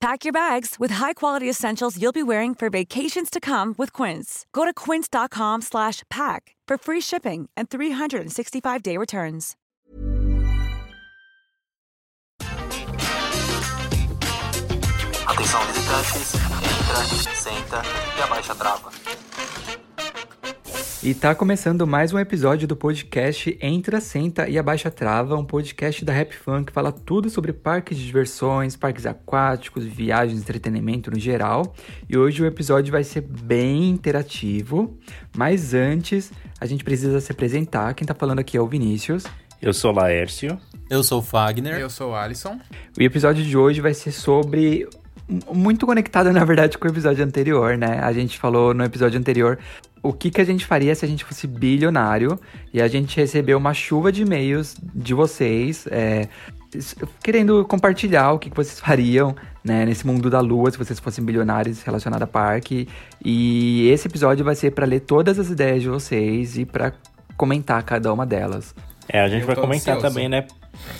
Pack your bags with high-quality essentials you'll be wearing for vacations to come with Quince. Go to quince.com slash pack for free shipping and 365-day returns. Atenção visitantes, entra, senta e abaixa a trava. E tá começando mais um episódio do podcast Entra, Senta e Abaixa Trava, um podcast da Rap Fun que fala tudo sobre parques de diversões, parques aquáticos, viagens, entretenimento no geral. E hoje o episódio vai ser bem interativo, mas antes a gente precisa se apresentar. Quem tá falando aqui é o Vinícius. Eu sou Laércio. Eu sou o Fagner. Eu sou o Alisson. O episódio de hoje vai ser sobre muito conectado, na verdade, com o episódio anterior, né? A gente falou no episódio anterior o que, que a gente faria se a gente fosse bilionário e a gente recebeu uma chuva de e-mails de vocês é, querendo compartilhar o que, que vocês fariam né, nesse mundo da lua se vocês fossem bilionários relacionado a parque. E esse episódio vai ser para ler todas as ideias de vocês e para comentar cada uma delas. É, a gente vai comentar ansioso. também, né?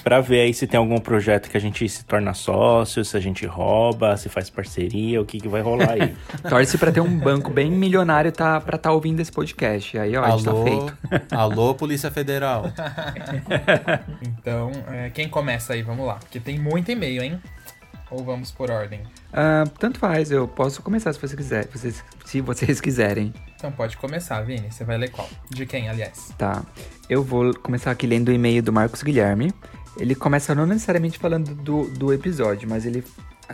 Pra ver aí se tem algum projeto que a gente se torna sócio, se a gente rouba, se faz parceria, o que, que vai rolar aí. Torce pra ter um banco bem milionário tá, pra tá ouvindo esse podcast. Aí, ó, alô, a gente tá feito. Alô, Polícia Federal. então, é, quem começa aí? Vamos lá. Porque tem muito e-mail, hein? Ou vamos por ordem? Uh, tanto faz, eu posso começar se você quiser, vocês, se vocês quiserem. Então pode começar, Vini. Você vai ler qual? De quem, aliás? Tá. Eu vou começar aqui lendo o e-mail do Marcos Guilherme. Ele começa não necessariamente falando do, do episódio, mas ele,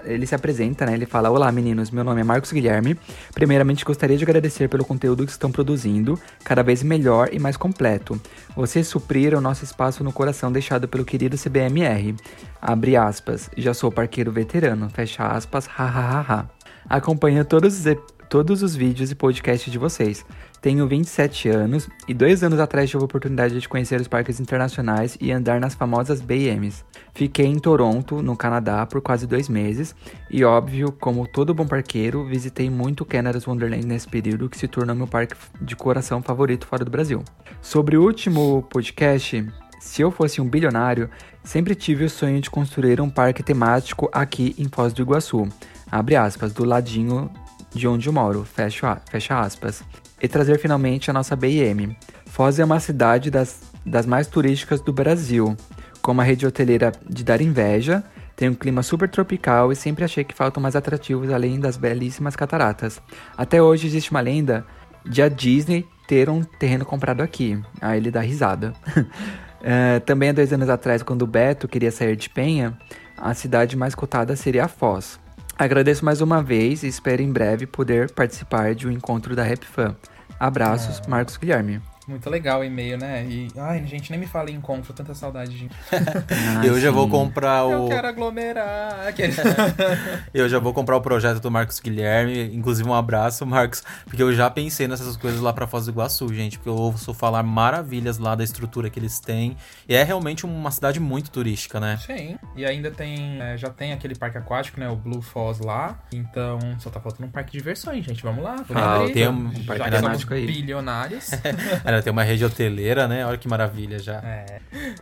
ele se apresenta, né? Ele fala: Olá meninos, meu nome é Marcos Guilherme. Primeiramente gostaria de agradecer pelo conteúdo que estão produzindo, cada vez melhor e mais completo. Vocês supriram nosso espaço no coração deixado pelo querido CBMR. Abre aspas, já sou parqueiro veterano, fecha aspas, hahaha. Acompanho todos os, todos os vídeos e podcasts de vocês. Tenho 27 anos e dois anos atrás tive a oportunidade de conhecer os parques internacionais e andar nas famosas BMs. Fiquei em Toronto, no Canadá, por quase dois meses e, óbvio, como todo bom parqueiro, visitei muito o Canada's Wonderland nesse período, que se tornou meu parque de coração favorito fora do Brasil. Sobre o último podcast, se eu fosse um bilionário, sempre tive o sonho de construir um parque temático aqui em Foz do Iguaçu. Abre aspas, do ladinho de onde eu moro, fecha, fecha aspas e trazer finalmente a nossa BIM. Foz é uma cidade das, das mais turísticas do Brasil, com uma rede hoteleira de dar inveja, tem um clima super tropical e sempre achei que faltam mais atrativos além das belíssimas cataratas. Até hoje existe uma lenda de a Disney ter um terreno comprado aqui. Aí ele dá risada. uh, também há dois anos atrás, quando o Beto queria sair de Penha, a cidade mais cotada seria a Foz. Agradeço mais uma vez e espero em breve poder participar de um encontro da Rap Fan. Abraços, é. Marcos Guilherme. Muito legal o e-mail, né? E, ai, gente, nem me fala em encontro, tanta saudade, gente. ah, eu já vou comprar o. Eu quero aglomerar. eu já vou comprar o projeto do Marcos Guilherme. Inclusive, um abraço, Marcos, porque eu já pensei nessas coisas lá pra Foz do Iguaçu, gente. Porque eu ouço falar maravilhas lá da estrutura que eles têm. E é realmente uma cidade muito turística, né? Sim. E ainda tem. É, já tem aquele parque aquático, né? O Blue Foz lá. Então, só tá faltando um parque de diversões, gente. Vamos lá. Vamos ah, abrir. Tem um, um parque aquático aí. Bilionários. Ela tem uma rede hoteleira, né? Olha que maravilha já. É.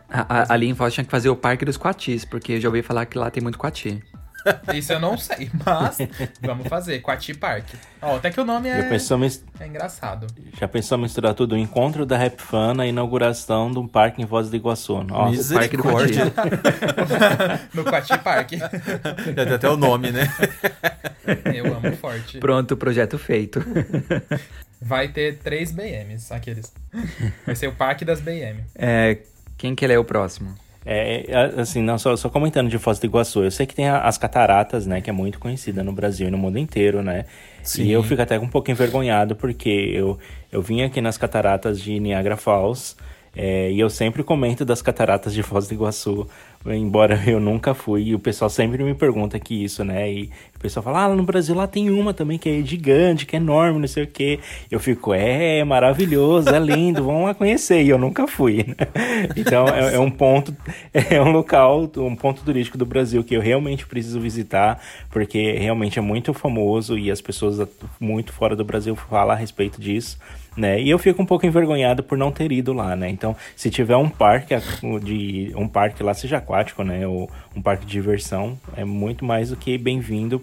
A- a- Ali em Foz tinha que fazer o Parque dos Coatis, porque eu já ouvi falar que lá tem muito coati. Isso eu não sei, mas vamos fazer. Quati Park. Ó, até que o nome é, é engraçado. já pensou misturar tudo? O encontro da Rap Fan na inauguração de um parque em Voz do Iguaçu. Nossa, Parque do Coati. Misericórdia. No Quati Park. Já tem até o nome, né? Eu amo forte. Pronto, projeto feito. Vai ter três BMs, aqueles. Vai ser o parque das BM. É, quem que ele é o próximo? É, é, assim, não, só, só comentando de Foz do Iguaçu, eu sei que tem a- as cataratas, né, que é muito conhecida no Brasil e no mundo inteiro, né? Sim. E eu fico até um pouco envergonhado porque eu, eu vim aqui nas cataratas de Niagara Falls é, e eu sempre comento das cataratas de Foz do Iguaçu, embora eu nunca fui, e o pessoal sempre me pergunta que isso, né? E pessoal fala, ah, no Brasil lá tem uma também que é gigante, que é enorme, não sei o quê. Eu fico, é, é maravilhoso, é lindo, vamos lá conhecer. E eu nunca fui, né? Então é, é um ponto, é um local, um ponto turístico do Brasil que eu realmente preciso visitar, porque realmente é muito famoso e as pessoas muito fora do Brasil falam a respeito disso. Né? E eu fico um pouco envergonhado por não ter ido lá, né? Então, se tiver um parque de um parque lá seja aquático, né, ou um parque de diversão, é muito mais do que bem-vindo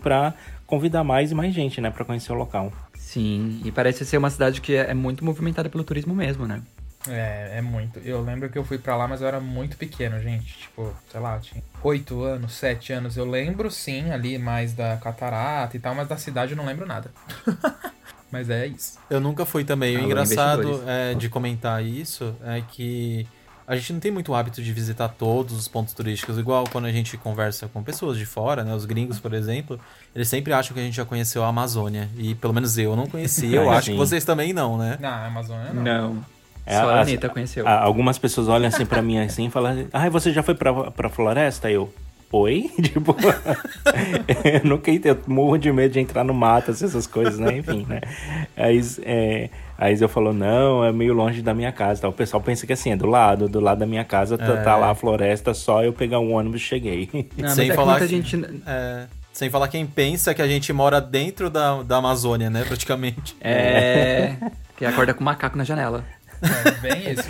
convidar mais e mais gente, né, para conhecer o local. Sim, e parece ser uma cidade que é é muito movimentada pelo turismo mesmo, né? É, é muito. Eu lembro que eu fui pra lá, mas eu era muito pequeno, gente. Tipo, sei lá, tinha 8 anos, 7 anos. Eu lembro sim ali mais da catarata e tal, mas da cidade eu não lembro nada. mas é isso. Eu nunca fui também. O Alô, engraçado é, de comentar isso é que a gente não tem muito hábito de visitar todos os pontos turísticos, igual quando a gente conversa com pessoas de fora, né? Os gringos, por exemplo, eles sempre acham que a gente já conheceu a Amazônia. E pelo menos eu não conhecia, eu Ah, acho sim. que vocês também não, né? Na Amazônia não. Não. É, Só a Anitta conheceu. a- algumas pessoas olham assim para mim assim e falam: "Ah, você já foi pra, pra floresta?" Eu Oi? Tipo, eu nunca eu morro de medo de entrar no mato, assim, essas coisas, né? Enfim, né? Aí, é, aí eu falo, não, é meio longe da minha casa. Tá? O pessoal pensa que assim, é do lado, do lado da minha casa, tá, É. tá lá a floresta, só eu pegar um ônibus e cheguei. Não, sem é que falar que- gente... É, sem falar quem pensa que a gente mora dentro da, da Amazônia, né? Praticamente. É... que acorda com macaco na janela. É bem isso.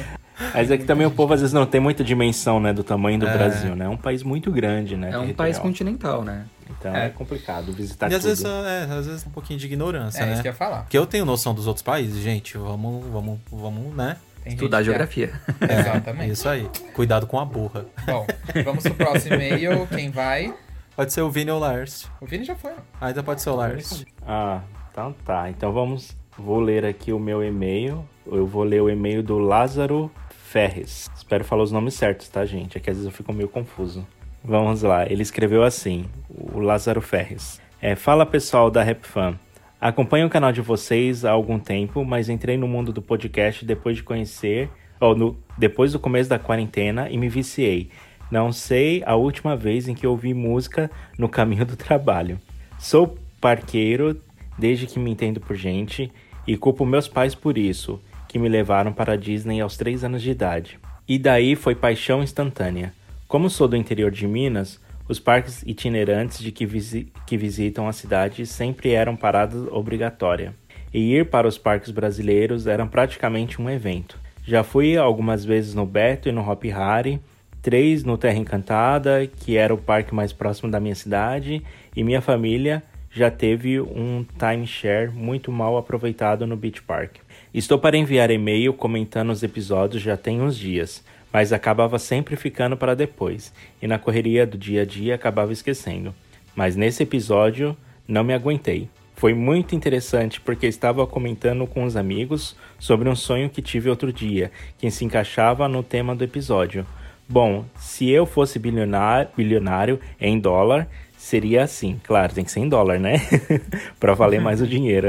Mas é que também o povo às vezes não tem muita dimensão, né, do tamanho do É. Brasil, né? É um país muito grande, né? É um país continental, né? Então é, É. complicado visitar e às tudo. vezes, é, às vezes um pouquinho de ignorância, É né? isso que eu ia falar. Porque eu tenho noção dos outros países, gente. Vamos, vamos, vamos, né? Tem Estudar é- geografia. Exatamente. Isso aí. Cuidado com a burra. Bom, vamos pro próximo e-mail. Quem vai? Pode ser o Vini ou o Lars. O Vini já foi. Ainda pode ser o Lars. Ah, então tá. Então vamos. Vou ler aqui o meu e-mail. Eu vou ler o e-mail do Lázaro Ferres. Espero falar os nomes certos, tá, gente? É que às vezes eu fico meio confuso. Vamos lá. Ele escreveu assim: o Lázaro Ferres. É, Fala pessoal da Rap Fan. Acompanho o canal de vocês há algum tempo, mas entrei no mundo do podcast depois de conhecer, ou no, depois do começo da quarentena e me viciei. Não sei a última vez em que ouvi música no caminho do trabalho. Sou parqueiro desde que me entendo por gente e culpo meus pais por isso, que me levaram para a Disney aos 3 anos de idade. E daí foi paixão instantânea. Como sou do interior de Minas, os parques itinerantes de que, visi- que visitam a cidade sempre eram parada obrigatória. E ir para os parques brasileiros era praticamente um evento. Já fui algumas vezes no Beto e no Hop Hari, três no Terra Encantada, que era o parque mais próximo da minha cidade, e minha família já teve um timeshare muito mal aproveitado no Beach Park. Estou para enviar e-mail comentando os episódios já tem uns dias, mas acabava sempre ficando para depois, e na correria do dia a dia acabava esquecendo. Mas nesse episódio não me aguentei. Foi muito interessante porque estava comentando com os amigos sobre um sonho que tive outro dia, que se encaixava no tema do episódio. Bom, se eu fosse bilionário, bilionário em dólar, seria assim. Claro, tem que ser em dólar, né? Para valer mais o dinheiro.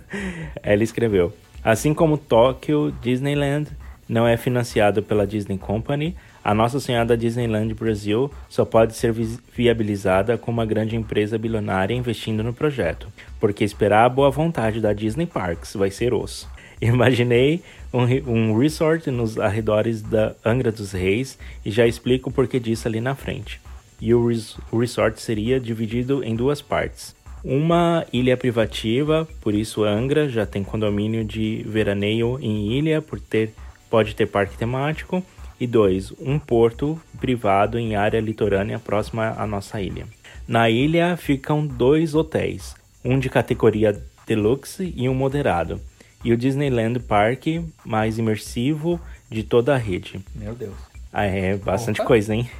Ela escreveu: Assim como Tóquio Disneyland não é financiado pela Disney Company, a Nossa Senhora da Disneyland Brasil só pode ser vi- viabilizada com uma grande empresa bilionária investindo no projeto, porque esperar a boa vontade da Disney Parks vai ser osso. Imaginei um, um resort nos arredores da Angra dos Reis e já explico o porquê disso ali na frente. E o, res- o resort seria dividido em duas partes. Uma ilha privativa, por isso Angra já tem condomínio de veraneio em ilha, por ter pode ter parque temático. E dois, um porto privado em área litorânea próxima à nossa ilha. Na ilha ficam dois hotéis, um de categoria deluxe e um moderado, e o Disneyland Park mais imersivo de toda a rede. Meu Deus. Ah, é bastante Opa. coisa, hein?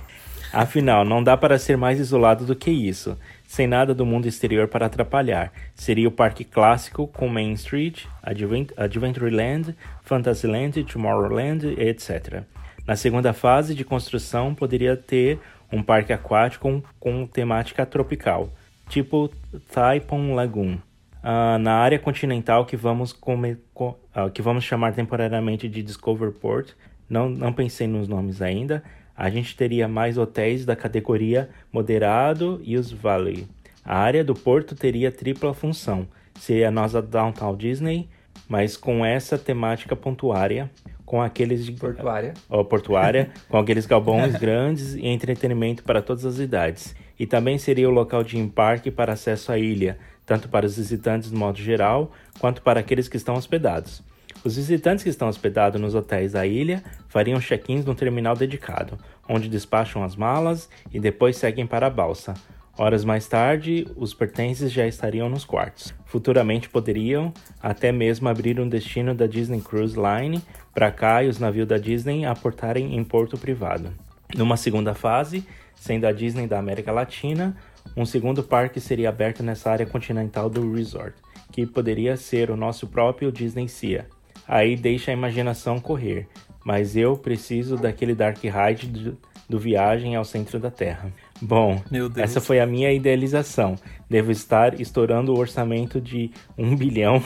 Afinal, não dá para ser mais isolado do que isso, sem nada do mundo exterior para atrapalhar. Seria o parque clássico com Main Street, Advent Adventureland, Fantasyland, Tomorrowland, etc. Na segunda fase de construção, poderia ter um parque aquático com, com temática tropical, tipo Taipon Lagoon. Ah, na área continental que vamos, come- co- ah, que vamos chamar temporariamente de Discover Port, não, não pensei nos nomes ainda, a gente teria mais hotéis da categoria moderado e os Valley. A área do porto teria tripla função, seria a nossa Downtown Disney, mas com essa temática pontuária, com aqueles de Portuária. ó, portuária, com aqueles galpões grandes e entretenimento para todas as idades. E também seria o local de embarque para acesso à ilha, tanto para os visitantes de modo geral, quanto para aqueles que estão hospedados. Os visitantes que estão hospedados nos hotéis da ilha fariam check-ins no terminal dedicado, onde despacham as malas e depois seguem para a balsa. Horas mais tarde, os pertences já estariam nos quartos. Futuramente poderiam até mesmo abrir um destino da Disney Cruise Line para cá e os navios da Disney aportarem em porto privado. Numa segunda fase, sendo a Disney da América Latina, um segundo parque seria aberto nessa área continental do resort, que poderia ser o nosso próprio Disney Sea. Aí deixa a imaginação correr, mas eu preciso daquele Dark Ride do, do Viagem ao Centro da Terra. Bom, essa foi a minha idealização. Devo estar estourando o orçamento de um bilhão,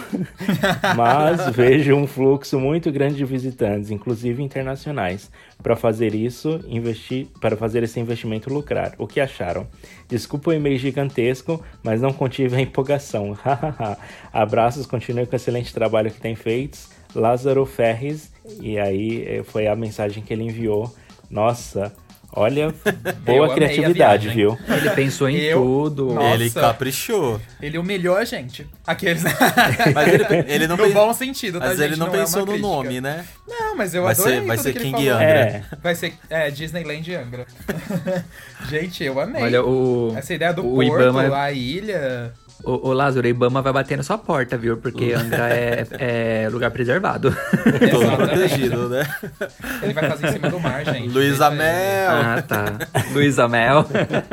mas vejo um fluxo muito grande de visitantes, inclusive internacionais. Para fazer isso, investir, para fazer esse investimento lucrar. O que acharam? Desculpa o e-mail gigantesco, mas não contive a empolgação. Abraços, continue com o excelente trabalho que tem feito. Lázaro Ferres, e aí eh, foi a mensagem que ele enviou. Nossa, olha, boa criatividade, viu? Ele pensou em Eu- tudo. Nossa. Ele caprichou. Ele humilhou a gente. Aqueles. Mas ele, ele não no bom sentido, tá, Mas gente? ele não, é pensou uma no crítica. nome, né? Não, mas eu Vai adorei ser- vai tudo ser que ele King falou. Angra. É. Vai ser é, Disneyland Angra. gente, eu amei. Olha, o, Essa ideia do o porto, Ibama- a ilha... o, o Lázaro, o Ibama vai bater na sua porta, viu? Porque Angra é, é lugar preservado. Todo Exatamente. protegido, né? Ele vai fazer em cima do mar, gente. Luiz Deixa ele. Amel. ah, tá. Luísa Mel.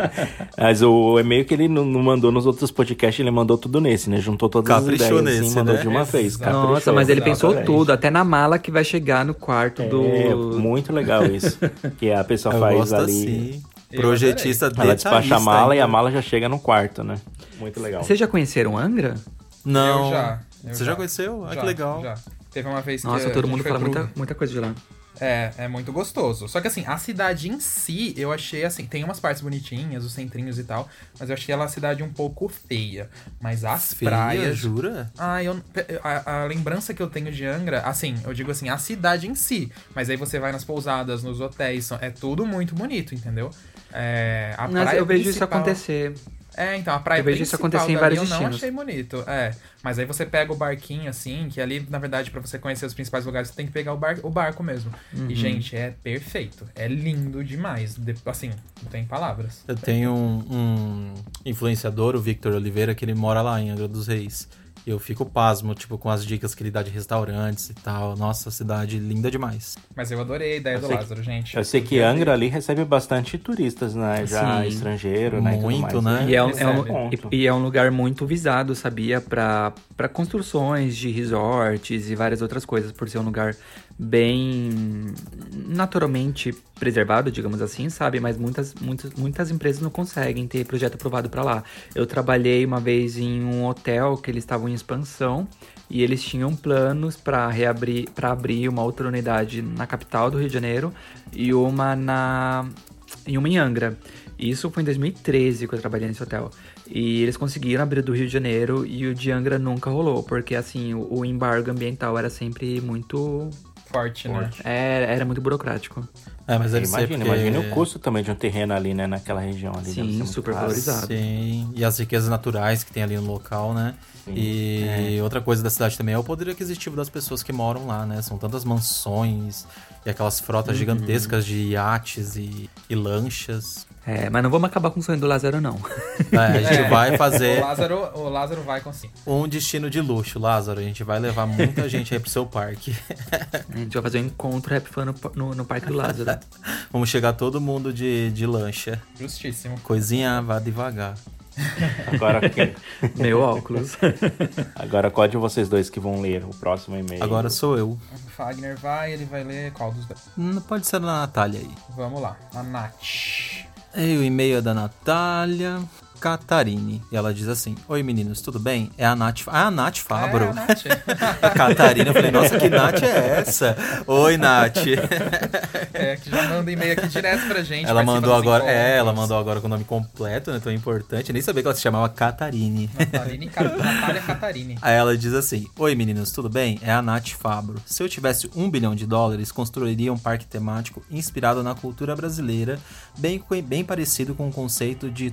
Mas o e-mail que ele não mandou nos outros podcasts, ele mandou tudo nesse, né? Juntou todas Caprichou as ideias nesse, assim, mandou né? de uma vez. Exato. Nossa, Caprichou, mas ele pensou exatamente. tudo, até na mala que vai chegar no quarto do. É, muito legal isso. Que a pessoa Eu faz ali. assim. Projetista Ela despacha a detalhista mala e a ainda. mala já chega no quarto, né? Muito legal. Vocês já conheceram Angra? Não. Eu já. eu Você já conheceu? Ah, Já, que legal. Já. Teve uma vez que Nossa, todo mundo fala pro- muita, muita coisa de lá. É, é muito gostoso. Só que assim, a cidade em si, eu achei assim, tem umas partes bonitinhas, os centrinhos e tal, mas eu achei ela a cidade um pouco feia. Mas as Feia, praias. jura? Ah, eu, a, a lembrança que eu tenho de Angra, assim, eu digo assim, a cidade em si. Mas aí você vai nas pousadas, nos hotéis, é tudo muito bonito, entendeu? É, a Mas praia eu vejo isso principal- acontecer. É, então, a praia Eu vejo isso acontecer em vários eu não destinos. achei bonito. É, mas aí você pega o barquinho, assim, que ali, na verdade, pra você conhecer os principais lugares, você tem que pegar o, bar, o barco mesmo. Uhum. E, gente, é perfeito. É lindo demais. De- assim, não tem palavras. Eu tenho um, um influenciador, o Victor Oliveira, que ele mora lá em Angra dos Reis. Eu fico pasmo, tipo, com as dicas que ele dá de restaurantes e tal. Nossa, cidade linda demais. Mas eu adorei a ideia Eu do sei que- Lázaro, gente. Eu sei que Angra ali recebe bastante turistas, né? Já Sim. estrangeiro, né? Muito, né? E é, um, é um- e, e é um lugar muito visado, sabia? Pra construções de resorts e várias outras coisas, por ser um lugar bem naturalmente preservado, digamos assim, sabe? Mas muitas, muitas, muitas empresas não conseguem ter projeto aprovado pra lá. Eu trabalhei uma vez em um hotel que eles estavam em expansão e eles tinham planos para reabrir, para abrir uma outra unidade na capital do Rio de Janeiro e uma na em uma em Angra. Isso foi em 2013 que eu trabalhei nesse hotel. E eles conseguiram abrir do Rio de Janeiro e o de Angra nunca rolou, porque assim, o, o embargo ambiental era sempre muito. Forte, né? É, era muito burocrático. É, mas deve ser Imagina, porque... imagina o custo também de um terreno ali, né? Naquela região ali. Sim, muito super valorizado. Sim, e as riquezas naturais que tem ali no local, né? Sim, E outra coisa da cidade também é o poder aquisitivo das pessoas que moram lá, né? São tantas mansões e aquelas frotas gigantescas de iates e, e lanchas. É, mas não vamos acabar com o sonho do Lázaro, não. É, a gente É, vai fazer O Lázaro, o Lázaro vai conseguir. um destino de luxo, Lázaro. A gente vai levar muita gente aí pro seu parque. A gente vai fazer um encontro rap fan no, no, no Parque do Lázaro. Vamos chegar todo mundo de, de lancha. Justíssimo. Coisinha, vá devagar. Agora, quem- Meu óculos. agora qual de vocês dois que vão ler o próximo e-mail? Agora sou eu. O Fagner vai, ele vai ler qual dos dois? Hum, Pode ser a Natália aí. Vamos lá. A Nath. E o e-mail é da Natália Catarine. E ela diz assim: Oi meninos, tudo bem? É a Nath. Ah, a Nath Fabro. É, a Nath. A Catarina, eu falei, nossa, que Nath é essa? Oi, Nath. É, que já manda e-mail aqui direto pra gente. Ela mandou agora, é, ela mandou agora com o nome completo, né? Tão importante. Eu nem sabia que ela se chamava Catarine. Natália Catarine. Aí ela diz assim: Oi meninos, tudo bem? É a Nath Fabro. Se eu tivesse um bilhão de dólares, construiria um parque temático inspirado na cultura brasileira, bem, bem parecido com o conceito de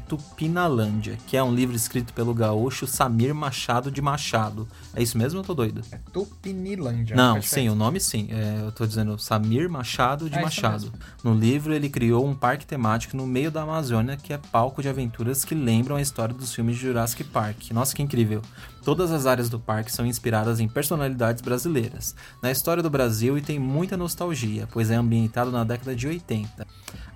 Tupinalândia, que é um livro escrito pelo gaúcho Samir Machado de Machado. É isso mesmo ou eu tô doido? É Tupinilândia. Não, faz sim, diferença. o nome sim. É, eu tô dizendo Samir Machado de É Machado. No livro, ele criou um parque temático no meio da Amazônia que é palco de aventuras que lembram a história dos filmes de Jurassic Park. Nossa, que incrível! Todas as áreas do parque são inspiradas em personalidades brasileiras, na história do Brasil e tem muita nostalgia, pois é ambientado na década de 80.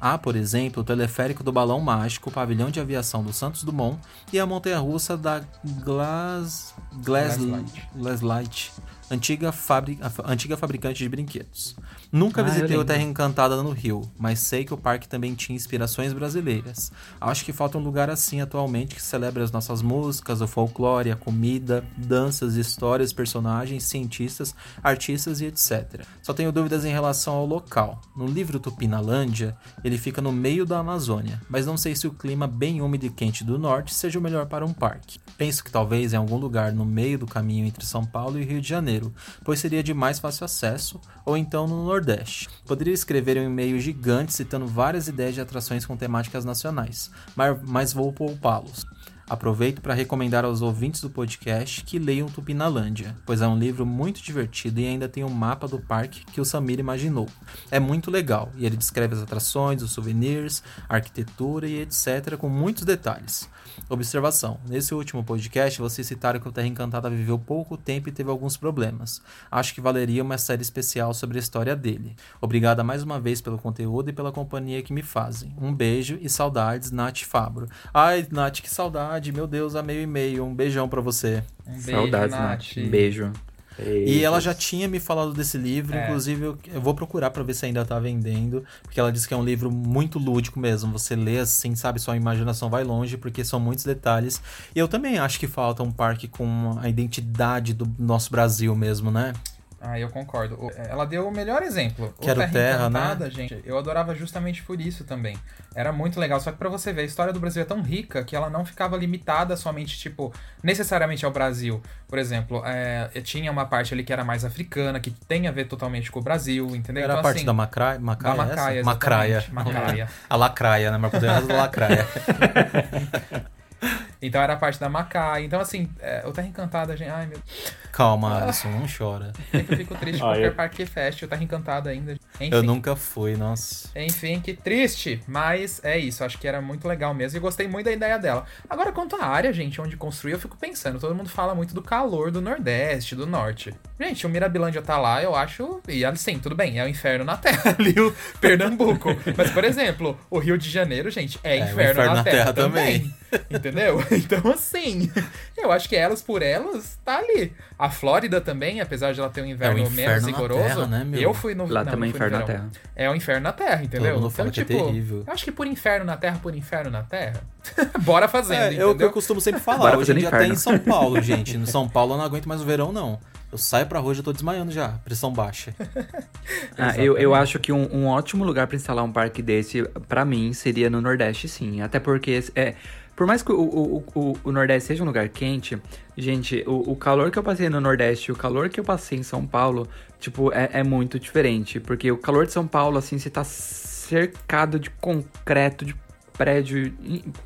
Há, por exemplo, o teleférico do Balão Mágico, o pavilhão de aviação do Santos Dumont e a montanha-russa da Glass... Glass... Glasslight. Glasslight, antiga, fabri... a- antiga fabricante de brinquedos. Nunca Ah, eu visitei o. Terra Encantada no Rio, mas sei que o parque também tinha inspirações brasileiras. Acho que falta um lugar assim atualmente que celebre as nossas músicas, o folclore, a comida, danças, histórias, personagens, cientistas, artistas e etc. Só tenho dúvidas em relação ao local. No livro Tupinalândia, ele fica no meio da Amazônia, mas não sei se o clima bem úmido e quente do norte seja o melhor para um parque. Penso que talvez em algum lugar no meio do caminho entre São Paulo e Rio de Janeiro, pois seria de mais fácil acesso, ou então no Nordeste. Poderia escrever um e-mail gigante citando várias ideias de atrações com temáticas nacionais, mas, mas vou poupá-los. Aproveito para recomendar aos ouvintes do podcast que leiam Tupinalândia, pois é um livro muito divertido e ainda tem um mapa do parque que o Samir imaginou. É muito legal e ele descreve as atrações, os souvenirs, a arquitetura e etc. com muitos detalhes. Observação: nesse último podcast vocês citaram que o Terra Encantada viveu pouco tempo e teve alguns problemas. Acho que valeria uma série especial sobre a história dele. Obrigada mais uma vez pelo conteúdo e pela companhia que me fazem. Um beijo e saudades, Nath Fabro. Ai, Nath, que saudade, meu Deus, amei o e-mail. Um beijão pra você. Um beijo, Saudades, Nath. Nath. Um beijo. E ela já tinha me falado desse livro, É. inclusive eu, eu vou procurar pra ver se ainda tá vendendo, porque ela disse que é um livro muito lúdico mesmo. Você lê assim, sabe, sua imaginação vai longe, porque são muitos detalhes. E eu também acho que falta um parque com a identidade do nosso Brasil mesmo, né? Ah, eu concordo. O- Ela deu o melhor exemplo. Que era o Terra, né? Encantada, gente, eu adorava justamente por isso também. Era muito legal. Só que pra você ver, a história do Brasil é tão rica que ela não ficava limitada somente, tipo, necessariamente ao Brasil. Por exemplo, é, tinha uma parte ali que era mais africana, que tem a ver totalmente com o Brasil, entendeu? Era Então, a parte assim, da Macraia, Macaia, da exatamente. Macraia. Macaia. A lacraia, né? Mas poderosa da lacraia. Então era a parte da Macaia. Então, assim, é, o Terra Encantada, gente. Ai, meu. Calma, Alisson, não chora. Sempre fico triste com Ah, qualquer eu- parque que feche. O Terra Encantada ainda. Enfim. Eu nunca fui, nossa. Enfim, que triste, mas é isso, acho que era muito legal mesmo e gostei muito da ideia dela. Agora, quanto à área, gente, onde construir, eu fico pensando, todo mundo fala muito do calor do Nordeste, do Norte. Gente, o Mirabilândia tá lá, eu acho, e assim, tudo bem, é o inferno na Terra ali, o Pernambuco. Mas, por exemplo, o Rio de Janeiro, gente, é, o inferno, inferno na, na Terra, Terra também. Entendeu? Então, assim, eu acho que elas por elas, tá ali. A Flórida também, apesar de ela ter um inverno, É inferno menos rigoroso, Terra, né, meu? eu fui no Lá não, também no inferno na. Terra. É o inferno na Terra, entendeu? mundo fala que é terrível. eu acho que por inferno na Terra, por inferno na Terra, bora fazendo, É, é o que entendeu? eu costumo sempre falar. Bora Hoje em dia inferno. até em São Paulo, gente. No São Paulo eu não aguento mais o verão, não. Eu saio pra rua e já tô desmaiando já. Pressão baixa. Ah, eu, eu acho que um, um ótimo lugar pra instalar um parque desse, pra mim, seria no Nordeste, sim. Até porque é, Por mais que o, o, o, o Nordeste seja um lugar quente, gente, o, calor que eu passei no Nordeste e o calor que eu passei em São Paulo, tipo, é, é muito diferente. Porque o calor de São Paulo, assim, você tá cercado de concreto, de prédio,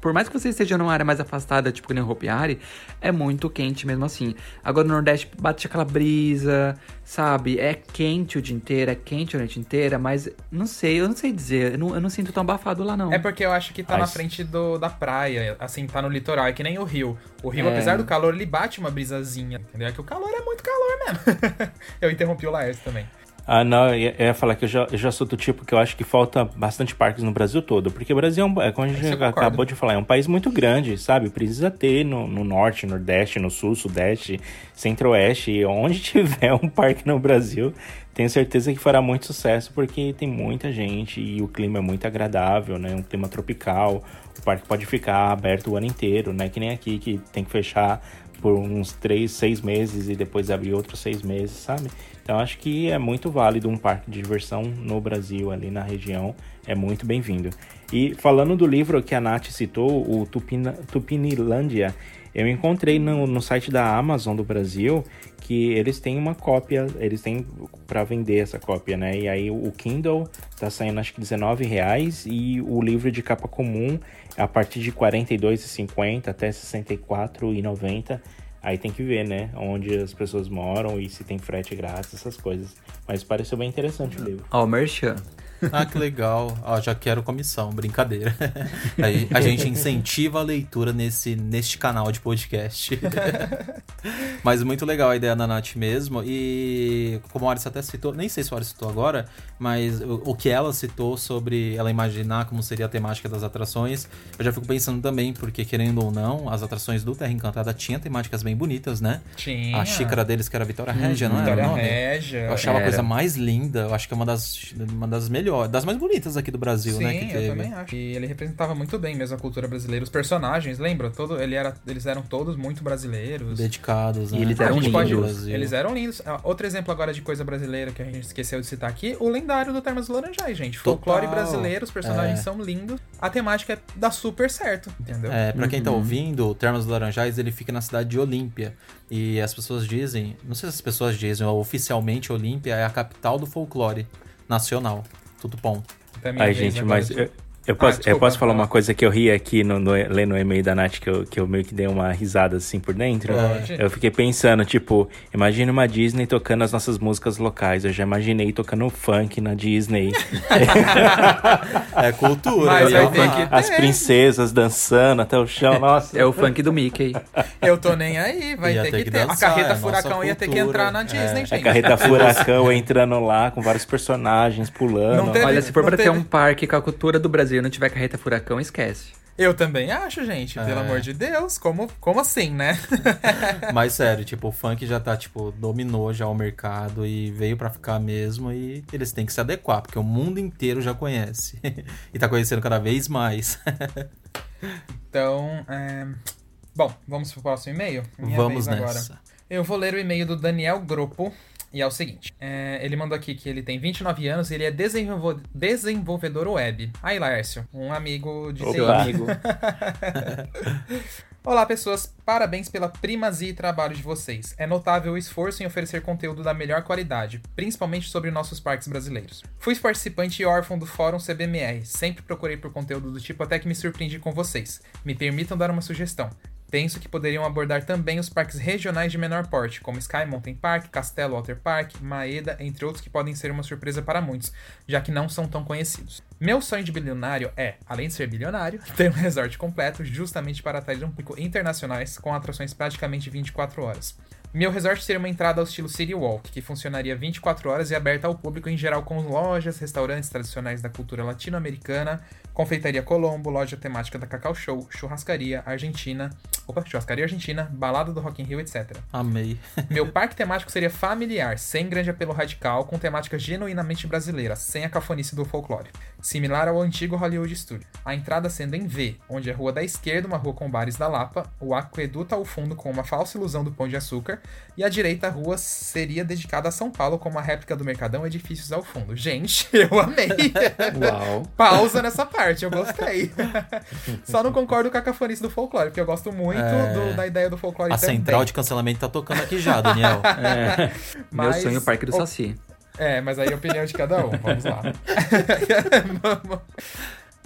por mais que você esteja numa área mais afastada, tipo nem Hopiari, é muito quente mesmo assim. Agora no Nordeste bate aquela brisa, sabe? É quente o dia inteiro, é quente a noite inteira, mas não sei, eu não sei dizer, eu não, eu não sinto tão abafado lá não. É porque eu acho que tá Ai, na frente do, da praia, assim, tá no litoral, é que nem o Rio. O Rio, é... apesar do calor, ele bate uma brisazinha, entendeu? É que o calor é muito calor mesmo. eu interrompi o Laércio também. Ah, não, eu ia falar que eu já, eu já sou do tipo que eu acho que falta bastante parques no Brasil todo. Porque o Brasil é, um, é como a gente acabou de falar, é um país muito grande, sabe? Precisa ter no, no norte, nordeste, no sul, sudeste, centro-oeste, onde tiver um parque no Brasil, tenho certeza que fará muito sucesso porque tem muita gente e o clima é muito agradável, né? Um clima tropical. O parque pode ficar aberto o ano inteiro, né? Que nem aqui que tem que fechar por uns três, seis meses e depois abrir outros seis meses, sabe? Então acho que é muito válido um parque de diversão no Brasil, ali na região, é muito bem-vindo. E falando do livro que a Nath citou, o Tupina, Tupinilândia, eu encontrei no, no site da Amazon do Brasil que eles têm uma cópia, eles têm para vender essa cópia, né? E aí o Kindle tá saindo acho que R$19,00 e o livro de capa comum a partir de R$ 42,50 até R$ 64,90. Aí tem que ver, né? Onde as pessoas moram e se tem frete grátis, essas coisas. Mas pareceu bem interessante o livro. Ó, oh, Merchan. Ah, que legal. Ó, já quero comissão, brincadeira. Aí, a gente incentiva a leitura nesse, neste canal de podcast. mas muito legal a ideia da Nath mesmo. E como a Aris até citou, nem sei se a Aris citou agora, mas o, o, que ela citou sobre ela imaginar como seria a temática das atrações, eu já fico pensando também, porque querendo ou não, as atrações do Terra Encantada tinham temáticas bem bonitas, né? Tinha. A xícara deles que era Vitória Régia, hum, não era? Vitória Régia. Eu achava a coisa mais linda, eu acho que é uma das, uma das melhores melhor, das mais bonitas aqui do Brasil, Sim, né? Sim, eu também acho. E ele representava muito bem mesmo a cultura brasileira. Os personagens, lembra? Todo, ele era, eles eram todos muito brasileiros. Dedicados, né? E eles eram lindos. Pode, eles eram lindos. Outro exemplo agora de coisa brasileira que a gente esqueceu de citar aqui, o lendário do Termas Laranjais, gente. Total. Folclore brasileiro, os personagens é. são lindos. A temática dá super certo, entendeu? É, pra quem tá uhum. tá ouvindo, o Termas Laranjais, ele fica na cidade de Olímpia. E as pessoas dizem, não sei se as pessoas dizem, oficialmente Olímpia é a capital do folclore nacional. Tudo bom. Aí, gente, mas eu, eu posso, ah, eu posso falar uma coisa que eu ri aqui no, no, lendo o e-mail da Nath, que eu, que eu meio que dei uma risada assim por dentro. Eu fiquei pensando, tipo, imagina uma Disney tocando as nossas músicas locais. Eu já imaginei tocando funk na Disney. é cultura. Mas ter que As princesas dançando até o chão, nossa. É o funk do Mickey. Eu tô nem aí, vai ter, ter, que, ter. Dançar, a carreta é furacão ia ter que entrar na Disney, é. gente. A carreta furacão entrando lá com vários personagens pulando. Teve, Olha, se for pra teve... ter um parque com a cultura do Brasil não tiver carreta furacão, esquece. Eu também acho, gente. Pelo é. amor de Deus. Como, como assim, né? Mas sério, tipo, o funk já tá, tipo, dominou já o mercado e veio para ficar mesmo e eles têm que se adequar, porque o mundo inteiro já conhece. e tá conhecendo cada vez mais. então, é... Bom, vamos pro próximo e-mail? vamos nessa. Agora. Eu vou ler o e-mail do Daniel Gropo, e é o seguinte: é, ele mandou aqui que ele tem 29 anos e ele é desenvolvedor, desenvolvedor web. Aí, Laércio, um amigo de seu amigo. Olá, pessoas. Parabéns pela primazia e trabalho de vocês. É notável o esforço em oferecer conteúdo da melhor qualidade, principalmente sobre nossos parques brasileiros. Fui participante e órfão do Fórum CBMR. Sempre procurei por conteúdo do tipo até que me surpreendi com vocês. Me permitam dar uma sugestão. Penso que poderiam abordar também os parques regionais de menor porte, como Sky Mountain Park, Castelo Water Park, Maeda, entre outros que podem ser uma surpresa para muitos, já que não são tão conhecidos. Meu sonho de bilionário é, além de ser bilionário, ter um resort completo justamente para atrair um público internacionais com atrações praticamente 24 horas. Meu resort seria uma entrada ao estilo City Walk, que funcionaria 24 horas e aberta ao público em geral com lojas, restaurantes tradicionais da cultura latino-americana, Confeitaria Colombo, loja temática da Cacau Show, churrascaria argentina, opa, churrascaria argentina, balada do Rock in Rio, etc. Amei. Meu parque temático seria familiar, sem grande apelo radical, com temática genuinamente brasileira, sem a cafonice do folclore. Similar ao antigo Hollywood Studio. A entrada sendo em V, onde é a rua da esquerda, uma rua com bares da Lapa, o aqueduto ao fundo com uma falsa ilusão do Pão de Açúcar. E a direita a rua seria dedicada a São Paulo, com uma réplica do Mercadão Edifícios ao fundo. Gente, eu amei. Uau. Pausa nessa parte, eu gostei. Só não concordo com a cafonice do folclore, porque eu gosto muito É. do- da ideia do folclore A também. central de cancelamento tá tocando aqui já, Daniel. É. Meu Mas- sonho, o Parque do o- Saci. É, mas aí é a opinião de cada um. Vamos lá. Vamos.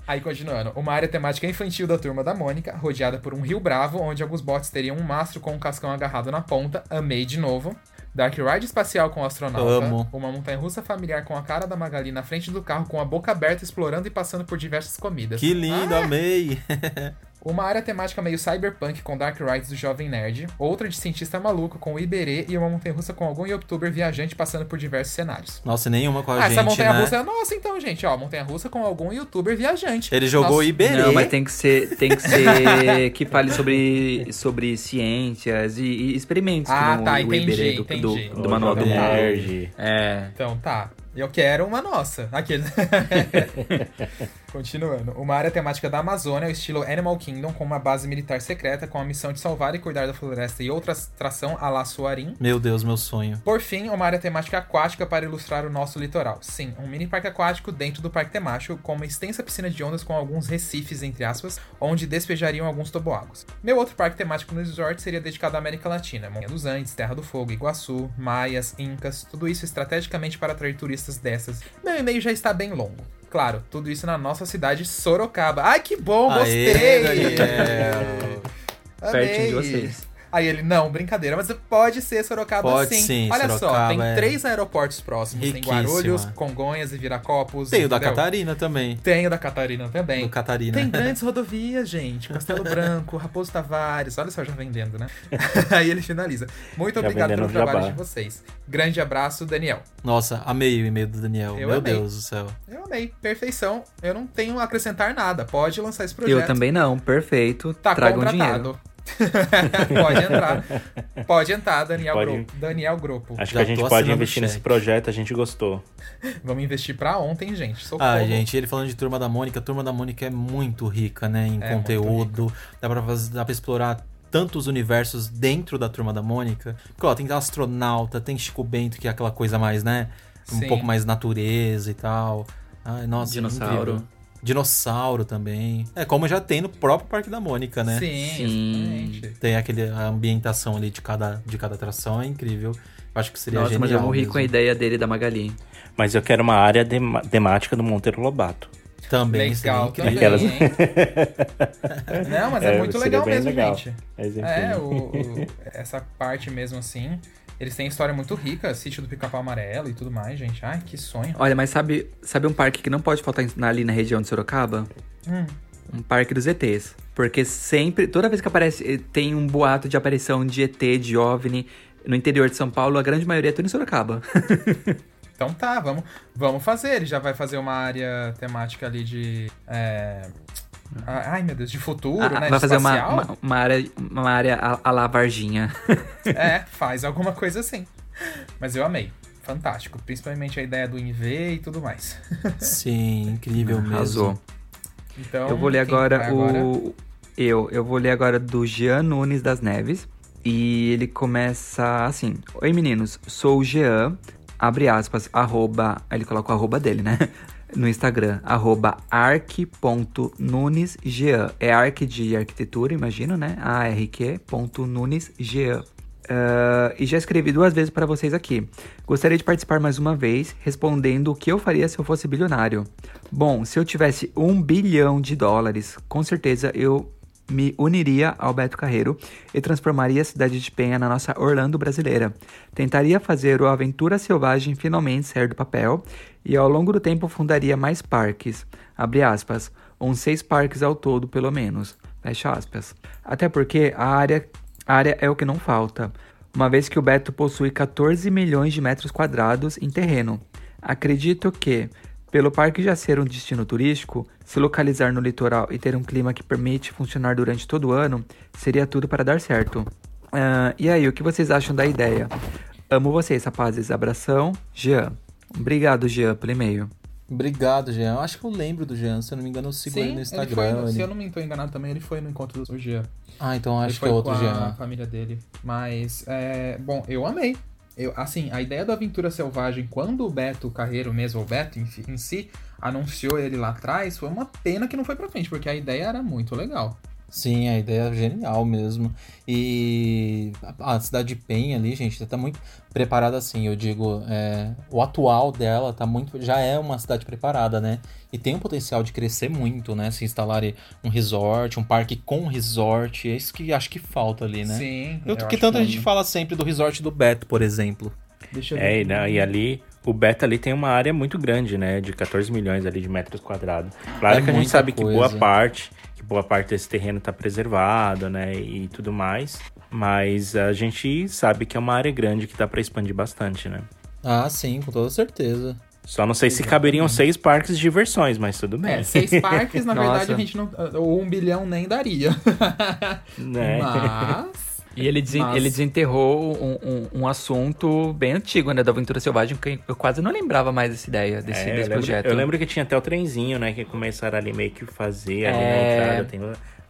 Aí, continuando. Uma área temática infantil da turma da Mônica, rodeada por um rio bravo, onde alguns botes teriam um mastro com um cascão agarrado na ponta. Amei de novo. Dark Ride espacial com o astronauta. Amo. Uma montanha-russa familiar com a cara da Magali na frente do carro, com a boca aberta, explorando e passando por diversas comidas. Que lindo, amei. Uma área temática meio cyberpunk com Dark Rides do Jovem Nerd, outra de cientista maluco com o Iberê e uma montanha-russa com algum youtuber viajante passando por diversos cenários. Nossa, nenhuma com a ah, gente, essa montanha-russa né? é nossa então, gente, ó, montanha-russa com algum youtuber viajante. Ele jogou Nossa, Iberê. Não, mas tem que ser, tem que ser que fale sobre, sobre ciências e, e experimentos. Ah, tá, o entendi, Iberê do, entendi. do, do Manual do Jovem Mundo. Nerd. É. Então, tá. Eu quero uma nossa. Aquele. Continuando. Uma área temática da Amazônia, ao estilo Animal Kingdom, com uma base militar secreta, com a missão de salvar e cuidar da floresta e outra atração à la Suarim. Meu Deus, meu sonho. Por fim, uma área temática aquática para ilustrar o nosso litoral. Sim, um mini parque aquático dentro do parque temático, com uma extensa piscina de ondas com alguns recifes, entre aspas, onde despejariam alguns toboáguas. Meu outro parque temático no resort seria dedicado à América Latina, Montanha dos Andes, Terra do Fogo, Iguaçu, Maias, Incas, tudo isso estrategicamente para atrair turistas dessas. Meu e-mail já está bem longo. Claro, tudo isso na nossa cidade Sorocaba. Ai, que bom, gostei! Aê, Daniel. Pertinho de Amei. vocês. Aí ele, não, brincadeira, mas pode ser Sorocaba Pode sim. sim, Olha só, Sorocaba tem é três aeroportos próximos. Tem riquíssima. Guarulhos, Congonhas e Viracopos. Tem o da? Catarina também. Tem o da Catarina também. Do Catarina. Tem grandes rodovias, gente. Castelo Branco, Raposo Tavares. Olha só, já vendendo, né? Aí ele finaliza. Muito Já obrigado pelo trabalho jabá. de vocês. Grande abraço, Daniel. Nossa, amei o e-mail do Daniel. Eu meu amei. Deus do céu. Eu amei. Perfeição. Eu não tenho a acrescentar nada. Pode lançar esse projeto. Eu também não, perfeito. Tá Tragam dinheiro. pode entrar. Pode entrar, Daniel, Pode. Grupo. Daniel Grupo. Acho Já que a gente pode investir cheque. nesse projeto, a gente gostou. Vamos investir pra ontem, gente. Socorro. Ah, gente, ele falando de Turma da Mônica, a Turma da Mônica é muito rica, né, em É, conteúdo. Dá pra, fazer, dá pra explorar tantos universos dentro da Turma da Mônica. Porque, ó, tem astronauta, tem Chico Bento, que é aquela coisa mais, né, um Sim. pouco mais natureza e tal. Ai, nossa, Dinossauro. incrível. Dinossauro também. É, como já tem no próprio Parque da Mônica, né? Sim, Sim. exatamente. Tem aquele, a ambientação ali de cada, de cada atração, é incrível. Eu acho que seria Nossa, genial mas eu morri mesmo. com a ideia dele da Magali. Mas eu quero uma área temática do Monteiro Lobato. Também Legal também, Aquelas- hein? Não, mas é, É, muito legal mesmo, legal. gente. Mas, enfim. É, o, o- essa parte mesmo assim. Eles têm história muito rica, sítio do Pica-Pau Amarelo e tudo mais, gente. Ai, que sonho. Olha, mas sabe, sabe um parque que não pode faltar ali na região de Sorocaba? Hum. Um parque dos ETs. Porque sempre, toda vez que aparece, eh, tem um boato de aparição de ET, de OVNI, no interior de São Paulo, a grande maioria é tudo em Sorocaba. Então tá, vamos, vamos fazer. Ele já vai fazer uma área temática ali de. é, Ai, meu Deus, de futuro, Ah, né? vai fazer uma, uma, uma área, uma área a, a la Varginha. É, faz alguma coisa assim. Mas eu amei. Fantástico. Principalmente a ideia do INV e tudo mais. Sim, incrível Arrasou. mesmo. Então, Eu vou ler agora vai agora? o. Eu, eu vou ler agora do Jean Nunes das Neves. E ele começa assim: Oi meninos, sou o Jean, abre aspas, arroba. aí Ele coloca o arroba dele, né? No Instagram, arroba arc.nunesjean. É arc de arquitetura, imagino, né? arq.nunesjean. Ah, e já escrevi duas vezes para vocês aqui. Gostaria de participar mais uma vez, respondendo o que eu faria se eu fosse bilionário. Bom, se eu tivesse um bilhão de dólares, com certeza eu me uniria ao Beto Carreiro e transformaria a cidade de Penha na nossa Orlando brasileira. Tentaria fazer o Aventura Selvagem finalmente sair do papel e ao longo do tempo fundaria mais parques. Abre aspas. Uns seis parques ao todo, pelo menos. Fecha aspas. Até porque a área, a área é o que não falta. Uma vez que o Beto possui 14 milhões de metros quadrados em terreno. Acredito que, pelo parque já ser um destino turístico, se localizar no litoral e ter um clima que permite funcionar durante todo o ano, seria tudo para dar certo. Ah, e aí, o que vocês acham da ideia? Amo vocês, rapazes. Abração, Jean. Obrigado, Jean, pelo e-mail. Obrigado, Jean. Eu acho que eu lembro do Jean. Se eu não me engano, eu sigo Sim, ele no Instagram. Ele foi, ele- Se eu não me tô enganado também, ele foi no encontro do Jean. Ah, então Ele acho que foi é outro com a Jean. família dele. Mas, é, bom, eu amei. Eu, assim, a ideia do Aventura Selvagem, quando o Beto Carreiro mesmo, o Beto em, em si, anunciou ele lá atrás, foi uma pena que não foi pra frente, porque a ideia era muito legal. Sim, a ideia é genial mesmo. E a a cidade de Penha ali, gente, tá muito preparada assim. Eu digo, é, o atual dela tá muito, já é uma cidade preparada, né? E tem um potencial de crescer muito, né? Se instalarem um resort, um parque com resort, é isso que acho que falta ali, né? Sim. Eu, eu que acho tanto a que- gente fala sempre do resort do Beto, por exemplo. Deixa eu ver. É, e, ali, o Beta ali tem uma área muito grande, né? De 14 milhões ali de metros quadrados. Claro É que a gente sabe que boa coisa. parte, boa parte desse terreno tá preservado, né? E tudo mais. Mas a gente sabe que é uma área grande que dá pra expandir bastante, né? Ah, sim, com toda certeza. Só não sei se caberiam seis parques de diversões, mas tudo bem. É, seis parques, na verdade, a gente não. Ou um bilhão nem daria. Né? Mas. E ele, desen- Mas- ele desenterrou um, um- um assunto bem antigo, né? Da Aventura Selvagem, que eu quase não lembrava mais dessa ideia, desse, É, desse eu, lembro, projeto. eu lembro que tinha até o trenzinho, né? Que começaram ali meio que fazer ali na É. entrada. Tem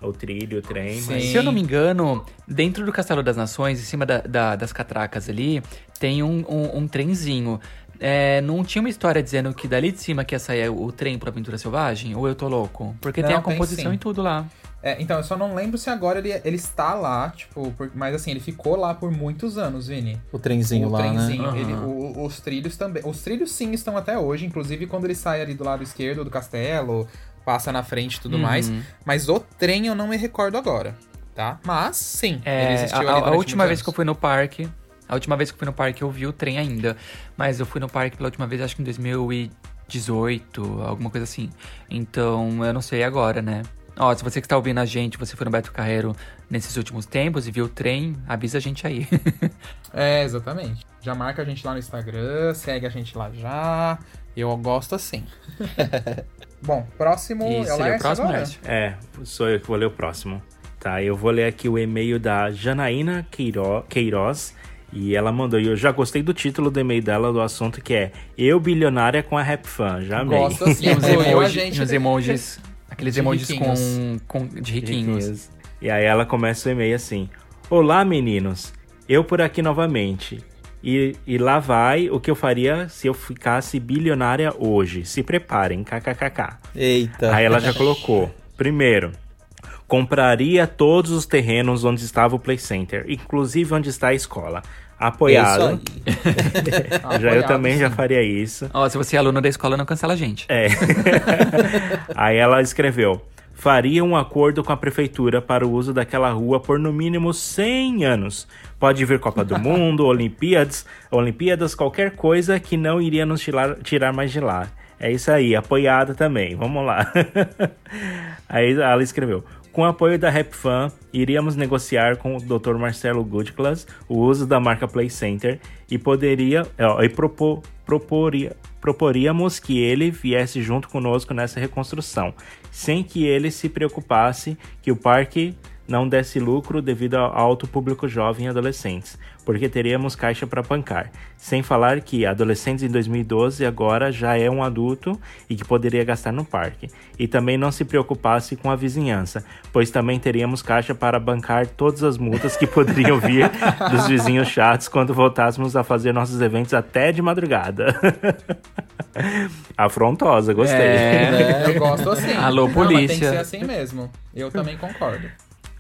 o, trilho, o trem. Mas... Se eu não me engano, dentro do Castelo das Nações, em cima da- da- das catracas ali, tem um, um, um trenzinho. É, não tinha uma história dizendo que dali de cima que ia sair o trem pra Aventura Selvagem? Ou eu tô louco? Porque tem Não, a tem composição sim. e tudo lá. É, então, eu só não lembro se agora ele, ele está lá, tipo, por- mas assim, ele ficou lá por muitos anos, Vini. O trenzinho o lá, trenzinho, né? ele- o- os trilhos também. Os trilhos sim estão até hoje, inclusive quando ele sai ali do lado esquerdo do castelo, passa na frente e tudo Uhum. mais. Mas o trem eu não me recordo agora, tá? Mas sim, ele É, existiu a, ali a- última vez que eu anos. fui no parque, a última vez que eu fui no parque eu vi o trem ainda, mas eu fui no parque pela última vez acho que em 2018, alguma coisa assim. Então, eu não sei agora, né? Ó, se você que está ouvindo a gente, você foi no Beto Carreiro nesses últimos tempos e viu o trem, avisa a gente aí. É, exatamente. Já marca a gente lá no Instagram, segue a gente lá já. Eu gosto assim. Bom, próximo E é o seria o Laércio próximo, agora? É, sou eu que vou ler o próximo. Tá, eu vou ler aqui o e-mail da Janaína Queiro- Queiroz. E ela mandou, e eu já gostei do título do e-mail dela, do assunto que é Eu bilionária com a Rap Fan. Já amei. Gosto assim, emojis, uns de- emojis, aqueles de emojis com, com, de riquinhos. Riquinhos. E aí ela começa o e-mail assim: Olá, meninos. Eu por aqui novamente. E, e lá vai o que eu faria se eu ficasse bilionária hoje. Se preparem, kkkk. Eita. Aí ela já colocou. Primeiro, compraria todos os terrenos onde estava o Play Center, inclusive onde está a escola. Apoiado. É já eu também já sim. faria isso. Ó, se você é aluno da escola, não cancela a gente. É. Aí ela escreveu: faria um acordo com a prefeitura para o uso daquela rua por no mínimo 100 anos. Pode vir Copa do Mundo, Olimpíadas, Olimpíadas, qualquer coisa que não iria nos tirar, tirar mais de lá. É isso aí, apoiada também. Vamos lá. Aí ela escreveu: com o apoio da RapFan, iríamos negociar com o Dr. Marcelo Goodclass o uso da marca Play Center e poderia e propor, proporia, proporíamos que ele viesse junto conosco nessa reconstrução, sem que ele se preocupasse que o parque não desse lucro devido ao alto público jovem e adolescentes, porque teríamos caixa para bancar. Sem falar que adolescentes em 2012 agora já é um adulto e que poderia gastar no parque. E também não se preocupasse com a vizinhança, pois também teríamos caixa para bancar todas as multas que poderiam vir dos vizinhos chatos quando voltássemos a fazer nossos eventos até de madrugada. Afrontosa, gostei. É. Eu gosto assim. Alô, Não, mas tem que polícia. ser assim mesmo. Eu também concordo.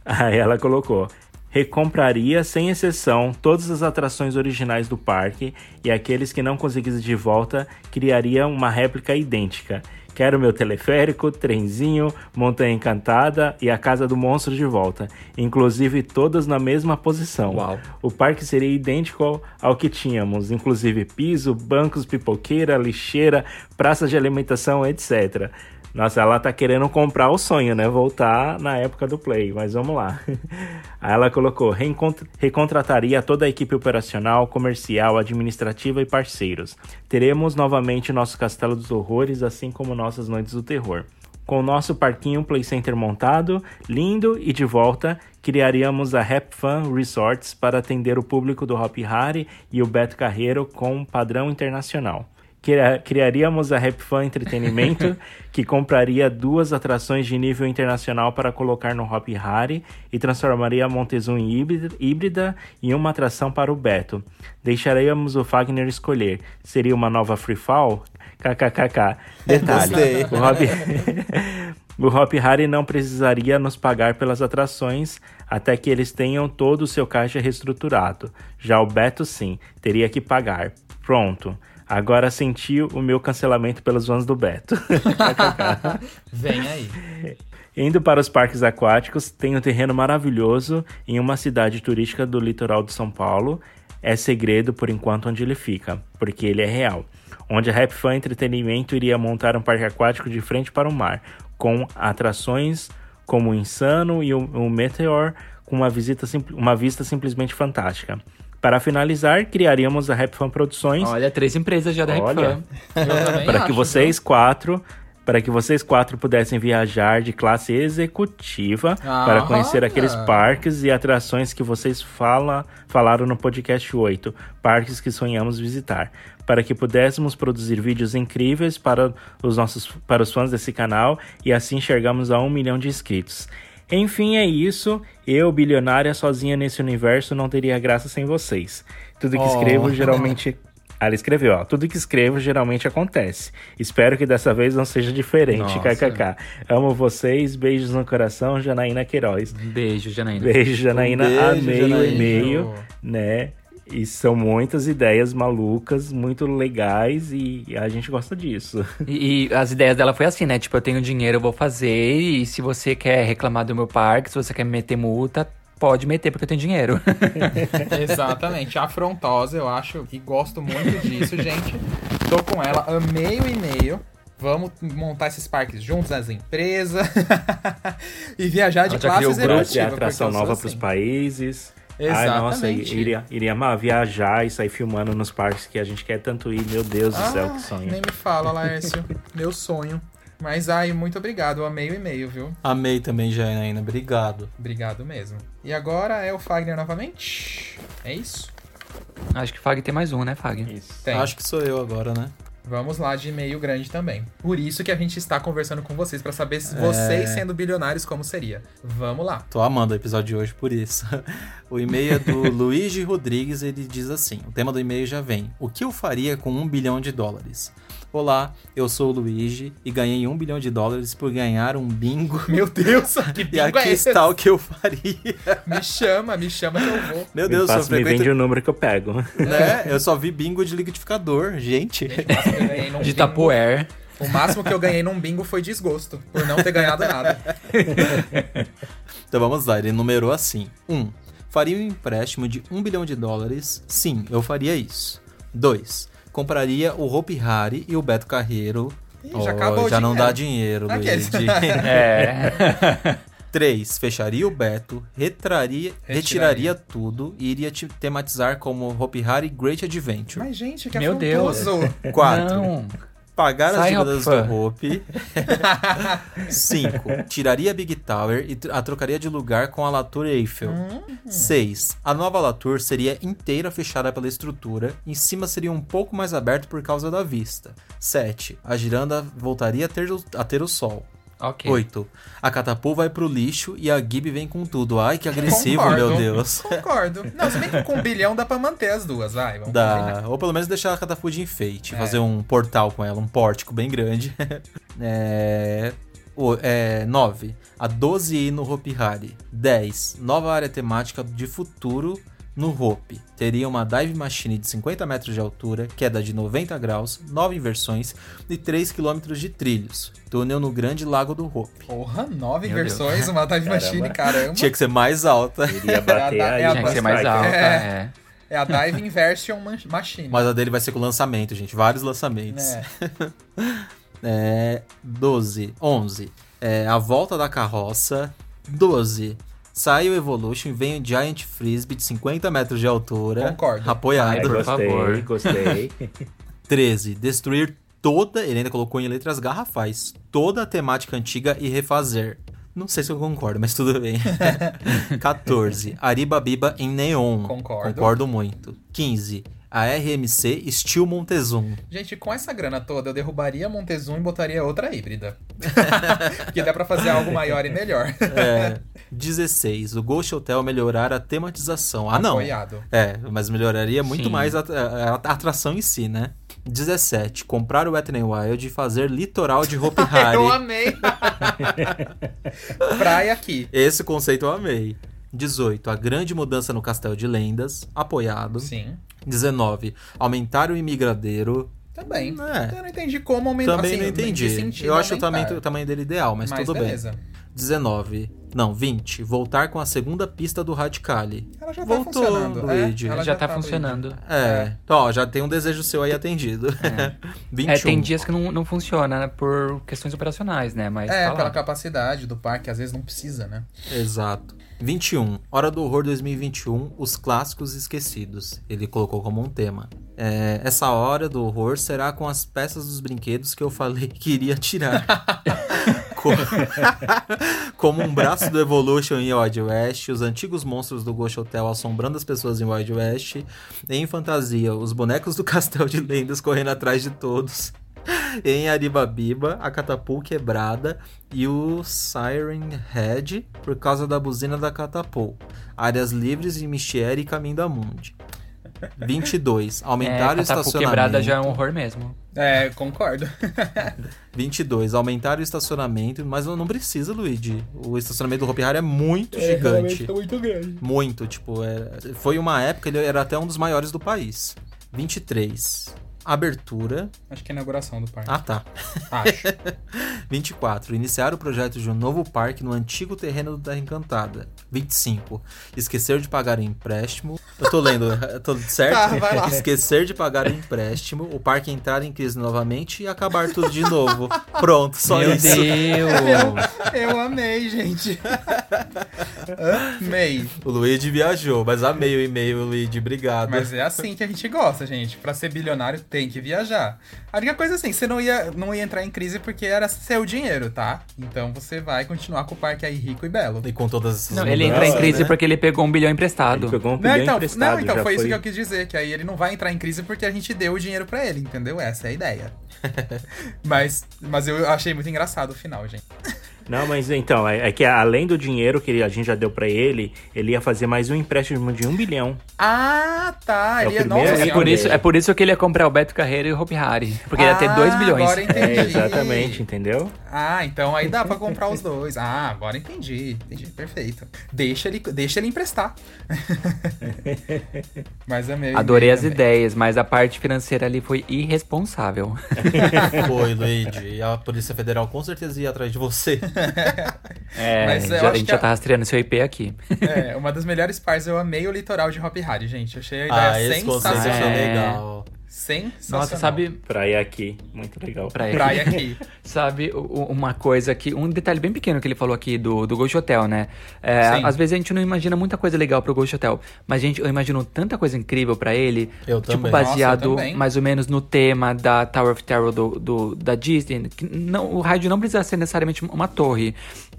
Aí ela colocou: recompraria sem exceção todas as atrações originais do parque e aqueles que não conseguissem de volta criaria uma réplica idêntica. Quero meu teleférico, trenzinho, montanha encantada e a casa do monstro de volta, inclusive todas na mesma posição. Uau. O parque seria idêntico ao, ao que tínhamos, inclusive piso, bancos, pipoqueira, lixeira, praça de alimentação, etc. Nossa, ela tá querendo comprar o sonho, né? Voltar na época do Play, mas vamos lá. Aí ela colocou: "Reencont- recontrataria toda a equipe operacional, comercial, administrativa e parceiros. Teremos novamente nosso Castelo dos Horrores, assim como nossas Noites do Terror. Com o nosso parquinho Play Center montado, lindo e de volta, criaríamos a Rap Fun Resorts para atender o público do Hop Harry e o Beto Carreiro com padrão internacional. Cria- Criaríamos a Rap Fan Entretenimento, que compraria duas atrações de nível internacional para colocar no Hop Harry e transformaria a Montezum híbrida, híbrida em uma atração para o Beto. Deixaríamos o Fagner escolher. Seria uma nova Free Fall? KKKK. Detalhe, o Hop... O Hop Harry não precisaria nos pagar pelas atrações até que eles tenham todo o seu caixa reestruturado. Já o Beto, sim, teria que pagar. Pronto. Agora senti o meu cancelamento pelos fãs do Beto. Vem aí. Indo para os parques aquáticos, tem um terreno maravilhoso em uma cidade turística do litoral de São Paulo. É segredo por enquanto onde ele fica, porque ele é real. Onde a Rap Fan Entretenimento iria montar um parque aquático de frente para o mar, com atrações como o Insano e o, o Meteor, com uma, visita, uma vista simplesmente fantástica. Para finalizar, criaríamos a Rap Fan Produções, Olha, três empresas já da Rap Olha. Fan. Eu também para que vocês quatro para que vocês quatro pudessem viajar de classe executiva para Ah, conhecer aqueles parques e atrações que vocês fala, falaram no podcast 8, parques que sonhamos visitar, para que pudéssemos produzir vídeos incríveis para os nossos para os fãs desse canal e assim chegamos a um milhão de inscritos. Enfim, é isso. Eu, bilionária, sozinha nesse universo, não teria graça sem vocês. Tudo que Oh. escrevo geralmente ah, Ela escreveu, ó. Tudo que escrevo geralmente acontece. Espero que dessa vez não seja diferente. Nossa. KKK. Amo vocês. Beijos no coração, Janaína Queiroz. Beijo, Janaína. Beijo, Janaína. Um beijo, Amei o Janaína. e-mail, né? E são muitas ideias malucas, muito legais e a gente gosta disso. E, e as ideias dela foi assim, né? Tipo, eu tenho dinheiro, eu vou fazer. E se você quer reclamar do meu parque, se você quer me meter multa, pode meter porque eu tenho dinheiro. Exatamente, afrontosa, eu acho, e gosto muito disso, gente. Tô com ela, amei o e-mail. Vamos montar esses parques juntos, as empresas. e viajar de Ela já criou grupo executiva. atração nova para os assim. Países. Ai, nossa, Exatamente. iria, iria amar viajar e sair filmando nos parques que a gente quer tanto ir. Meu Deus do céu, Ah, que sonho. nem me fala, Laércio. Meu sonho. Mas, ai, muito obrigado. Eu amei o e-mail, viu? Amei também, Janaína. Obrigado. Obrigado mesmo. E agora é o Fagner novamente? É isso? Acho que Fag tem mais um, né, Fag? Isso. Tem. Acho que sou eu agora, né? Vamos lá de e-mail grande também. Por isso que a gente está conversando com vocês, pra saber É. se vocês sendo bilionários como seria. Vamos lá. Tô amando o episódio de hoje por isso. O e-mail é do Luigi Rodrigues, ele diz assim: o tema do e-mail já vem. O que eu faria com um bilhão de dólares? Olá, eu sou o Luigi e ganhei um bilhão de dólares por ganhar um bingo. Meu Deus, que E bingo aqui é esse? está o que eu faria. Me chama, me chama que eu vou. Meu Me, Deus, só passa, me frequento... vende o número que eu pego. né? Eu só vi bingo de liquidificador, gente. Gente, De Tapoer. O máximo que eu ganhei num bingo foi desgosto, por não ter ganhado nada. Então vamos lá, ele numerou assim: 1. Um, faria um empréstimo de 1 bilhão de dólares? Sim, eu faria isso. 2. Compraria o Hope Harry e o Beto Carreiro. Ih, já Oh, acabou o já não dinheiro. dá dinheiro, Aqueles. Luigi. É. 3. Fecharia o Beto, retraria, Retiraria. retiraria tudo e iria te tematizar como Hope Harry Great Adventure. Mas, gente, que Meu Deus. afrontoso. 4. Pagar as Sai, dívidas do Hope. 5. Tiraria a Big Tower e a trocaria de lugar com a Latour Eiffel. Hum. 6. A nova Latour seria inteira fechada pela estrutura, em cima seria um pouco mais aberto por causa da vista. 7. A giranda voltaria a ter, a ter o sol. Ok. 8. A Catapu vai pro lixo e a Gib vem com tudo. Ai, que agressivo, Concordo. meu Deus. Concordo. Não, se bem que com um bilhão dá pra manter as duas, vai. Vamos combinar. Dá. Ou pelo menos deixar a Catafu de enfeite. É. Fazer um portal com ela, um pórtico bem grande. é... o- é, 9. A 12i no Hopi Hari. 10. Nova área temática de futuro no Hopi. Teria uma dive machine de 50 metros de altura, queda de 90 graus, 9 inversões e 3 km de trilhos. Túnel no Grande Lago do Hopi. Porra, nove Meu versões, uma dive machine, caramba. Tinha que ser mais alta. Iria bater É a- aí. é a- Tinha que ser mais alta, É. é. É a Dive Inversion Machine. Mas a dele vai ser com lançamento, gente. Vários lançamentos. É. É, 12. 11. É, a volta da carroça. 12. Sai o Evolution e vem o Giant Frisbee de 50 metros de altura. Concordo. Apoiado. Ai, por gostei, favor. gostei. 13. Destruir toda. Ele ainda colocou em letras garrafais. Toda a temática antiga e refazer. Não sei se eu concordo, mas tudo bem. 14. Ariba Biba em neon. Concordo. Concordo muito. 15. A RMC Steel Montezum. Gente, com essa grana toda, eu derrubaria Montezum e botaria outra híbrida. Porque dá pra fazer algo maior e melhor. É, 16. O Ghost Hotel melhorar a tematização. Ah, não. Apoiado. É, mas melhoraria muito Sim. mais a, a- a atração em si, né? 17. Comprar o Wet n Wild e fazer litoral de Hopi Hari. Eu amei! Praia aqui. Esse conceito eu amei. 18. A grande mudança no Castelo de Lendas. Apoiado. Sim. 19. Aumentar o imigradeiro. Também. É. Eu não entendi como aumentar. Também assim, não entendi. Eu acho o aumentar. tamanho, o tamanho dele ideal, mas, Mas tudo beleza. bem. 19. Não, 20. Voltar com a segunda pista do Radicali. Ela já Voltou, tá funcionando. Luigi. É, ela já tá Luigi. funcionando. É. Então, ó, já tem um desejo seu aí atendido. 21. É, tem dias que não, não funciona né, por questões operacionais, né? Mas É, tá pela capacidade do parque, às vezes não precisa, né? Exato. 21. Hora do Horror 2021, os clássicos esquecidos. Ele colocou como um tema. É, essa hora do horror será com as peças dos brinquedos que eu falei que iria tirar. Co- como um braço do Evolution em Wild West, os antigos monstros do Ghost Hotel assombrando as pessoas em Wild West, em fantasia, os bonecos do Castelo de Lendas correndo atrás de todos. Em Aribabiba, a catapult quebrada e o Siren Head por causa da buzina da catapult. Áreas livres em Michiere e Caminho da Mundi. 22. É, Aumentar o catapult estacionamento. quebrada já é um horror mesmo. É, concordo. 22. Aumentar o estacionamento, mas não precisa, Luigi. O estacionamento do Hopi Hari é muito gigante. muito grande. Muito, tipo, é- foi uma época, ele era até um dos maiores do país. 23. Abertura. Acho que é a inauguração do parque. Ah, tá. Acho. 24. Iniciar o projeto de um novo parque no antigo terreno da Encantada. 25. Esquecer de pagar o empréstimo. Eu tô lendo, eu tô certo? Tá, vai lá. Esquecer de pagar o empréstimo, o parque entrar em crise novamente e acabar tudo de novo. Pronto, só Meu isso. Deus! Eu amei, gente. amei. O Luigi viajou, mas amei o e-mail, Luigi. Obrigado. Mas é assim que a gente gosta, gente. Pra ser bilionário tem que viajar. A única coisa assim, você não ia, não ia entrar em crise porque era seu dinheiro, tá? Então você vai continuar com o parque aí rico e belo. E com todas essas Não, ele entra em crise né? porque ele pegou um bilhão emprestado. Ele pegou um Não, bilhão então, emprestado, não, então já foi, isso que eu quis dizer, que aí ele não vai entrar em crise porque a gente deu o dinheiro pra ele, entendeu? Essa é a ideia. mas, mas eu achei muito engraçado o final, gente. Não, mas então, é, é que além do dinheiro que a gente já deu pra ele, ele ia fazer mais um empréstimo de um bilhão. Ah, tá. É Ele é, primeiro e É por, isso, é por isso que ele ia comprar o Beto Carreiro e o Hopi Hari. Porque ele ia ter Ah, 2 bilhões. agora entendi. É, exatamente, entendeu? Ah, então aí dá pra comprar os dois. Ah, agora entendi. Entendi, perfeito. Deixa ele, deixa ele emprestar. Mas é meio. Adorei meio as também. ideias, mas a parte financeira ali foi irresponsável. Foi, Luigi. E a Polícia Federal com certeza ia atrás de você. É, Mas já- a gente que já tá rastreando seu IP aqui. É, uma das melhores partes, eu amei o litoral de Hop Hari, gente. Achei a ah, ideia esse conceito sensacional. foi É. legal. Sensacional. Nossa, sabe, Praia aqui, muito legal. Pra ele. Praia aqui. Sabe, uma coisa que. Um detalhe bem pequeno que ele falou aqui do, do Ghost Hotel, né? É, Sim. às vezes a gente não imagina muita coisa legal pro Ghost Hotel, mas gente, eu imagino tanta coisa incrível pra ele. Eu tipo, também. baseado Nossa, eu também. mais ou menos no tema da Tower of Terror do, do- da Disney. Que não, o rádio não precisa ser necessariamente uma torre,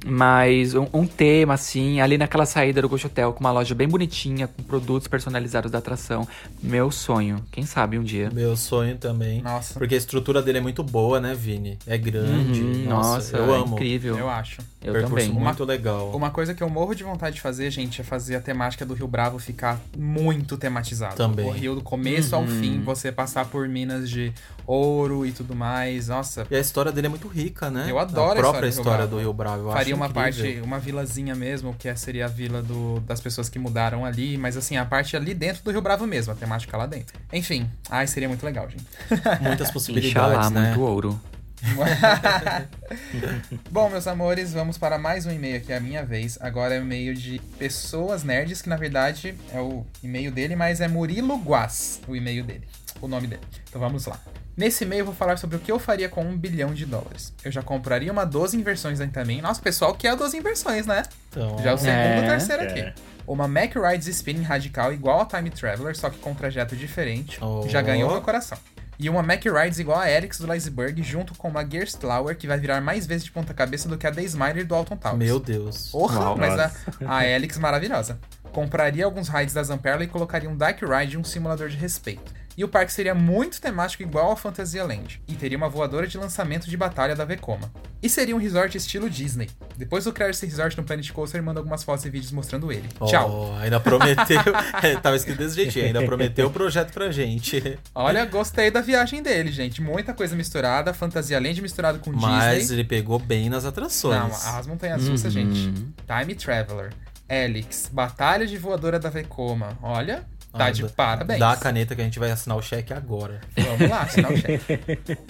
mas um, um tema, assim, ali naquela saída do Ghost Hotel, com uma loja bem bonitinha, com produtos personalizados da atração. Meu sonho. Quem sabe um dia. Meu sonho também. Nossa. Porque a estrutura dele é muito boa, né, Vini? É grande. Uhum, nossa, nossa, eu é amo. incrível. Eu acho. Eu Percurso também. muito legal. Uma coisa que eu morro de vontade de fazer, gente, é fazer a temática do Rio Bravo ficar muito tematizado. Também. O Rio do começo ao fim, você passar por minas de ouro e tudo mais. Nossa, E a história dele é muito rica, né? Eu adoro a a própria história história do do Rio Rio Bravo. Eu faria uma incrível. parte, uma vilazinha mesmo, que é- seria a vila do- das pessoas que mudaram ali, mas assim, a parte ali dentro do Rio Bravo mesmo, a temática lá dentro. Enfim, ai, seria muito legal, gente. Muitas possibilidades, Inxalá, né? muito ouro. Bom, meus amores, vamos para mais um e-mail aqui, é a minha vez. Agora é o e-mail de pessoas nerds, que na verdade é o e-mail dele, mas é Murilo Guas, o e-mail dele, o nome dele. Então vamos lá. Nesse e-mail eu vou falar sobre o que eu faria com um bilhão de dólares. Eu já compraria uma 12 inversões da também. Nossa, o pessoal quer a 12 inversões, né? Então, Já é o segundo É, ou terceiro é. aqui. Uma Mac Rides Spinning radical igual a Time Traveler, só que com trajeto diferente. Oh. Já ganhou meu coração. E uma Mac Rides igual a Alex do Iceberg, junto com uma Gerstlauer, que vai virar mais vezes de ponta cabeça do que a The Smiler do Alton Towers. Meu Deus. Porra, Uau. mas a, Nossa. a Alex maravilhosa. Compraria alguns rides da Zamperla e colocaria um Dark Ride e um simulador de respeito. E o parque seria muito temático igual ao Fantasyland, e teria uma voadora de lançamento de batalha da Vekoma. E seria um resort estilo Disney. Depois do criar esse resort no Planet Coaster, manda algumas fotos e vídeos mostrando ele. Oh, Tchau. Ainda prometeu. é, tava escrito desse jeitinho, ainda prometeu o projeto pra gente. Olha, gostei da viagem dele, gente. Muita coisa misturada, Fantasyland misturado com Mas Disney. ele pegou bem nas atrações. Não, as montanhas russas, gente. Time Traveler, Helix, Batalha de Voadora da Vekoma. Olha, tá de parabéns. Dá a caneta que a gente vai assinar o cheque agora. Vamos lá, assinar o cheque.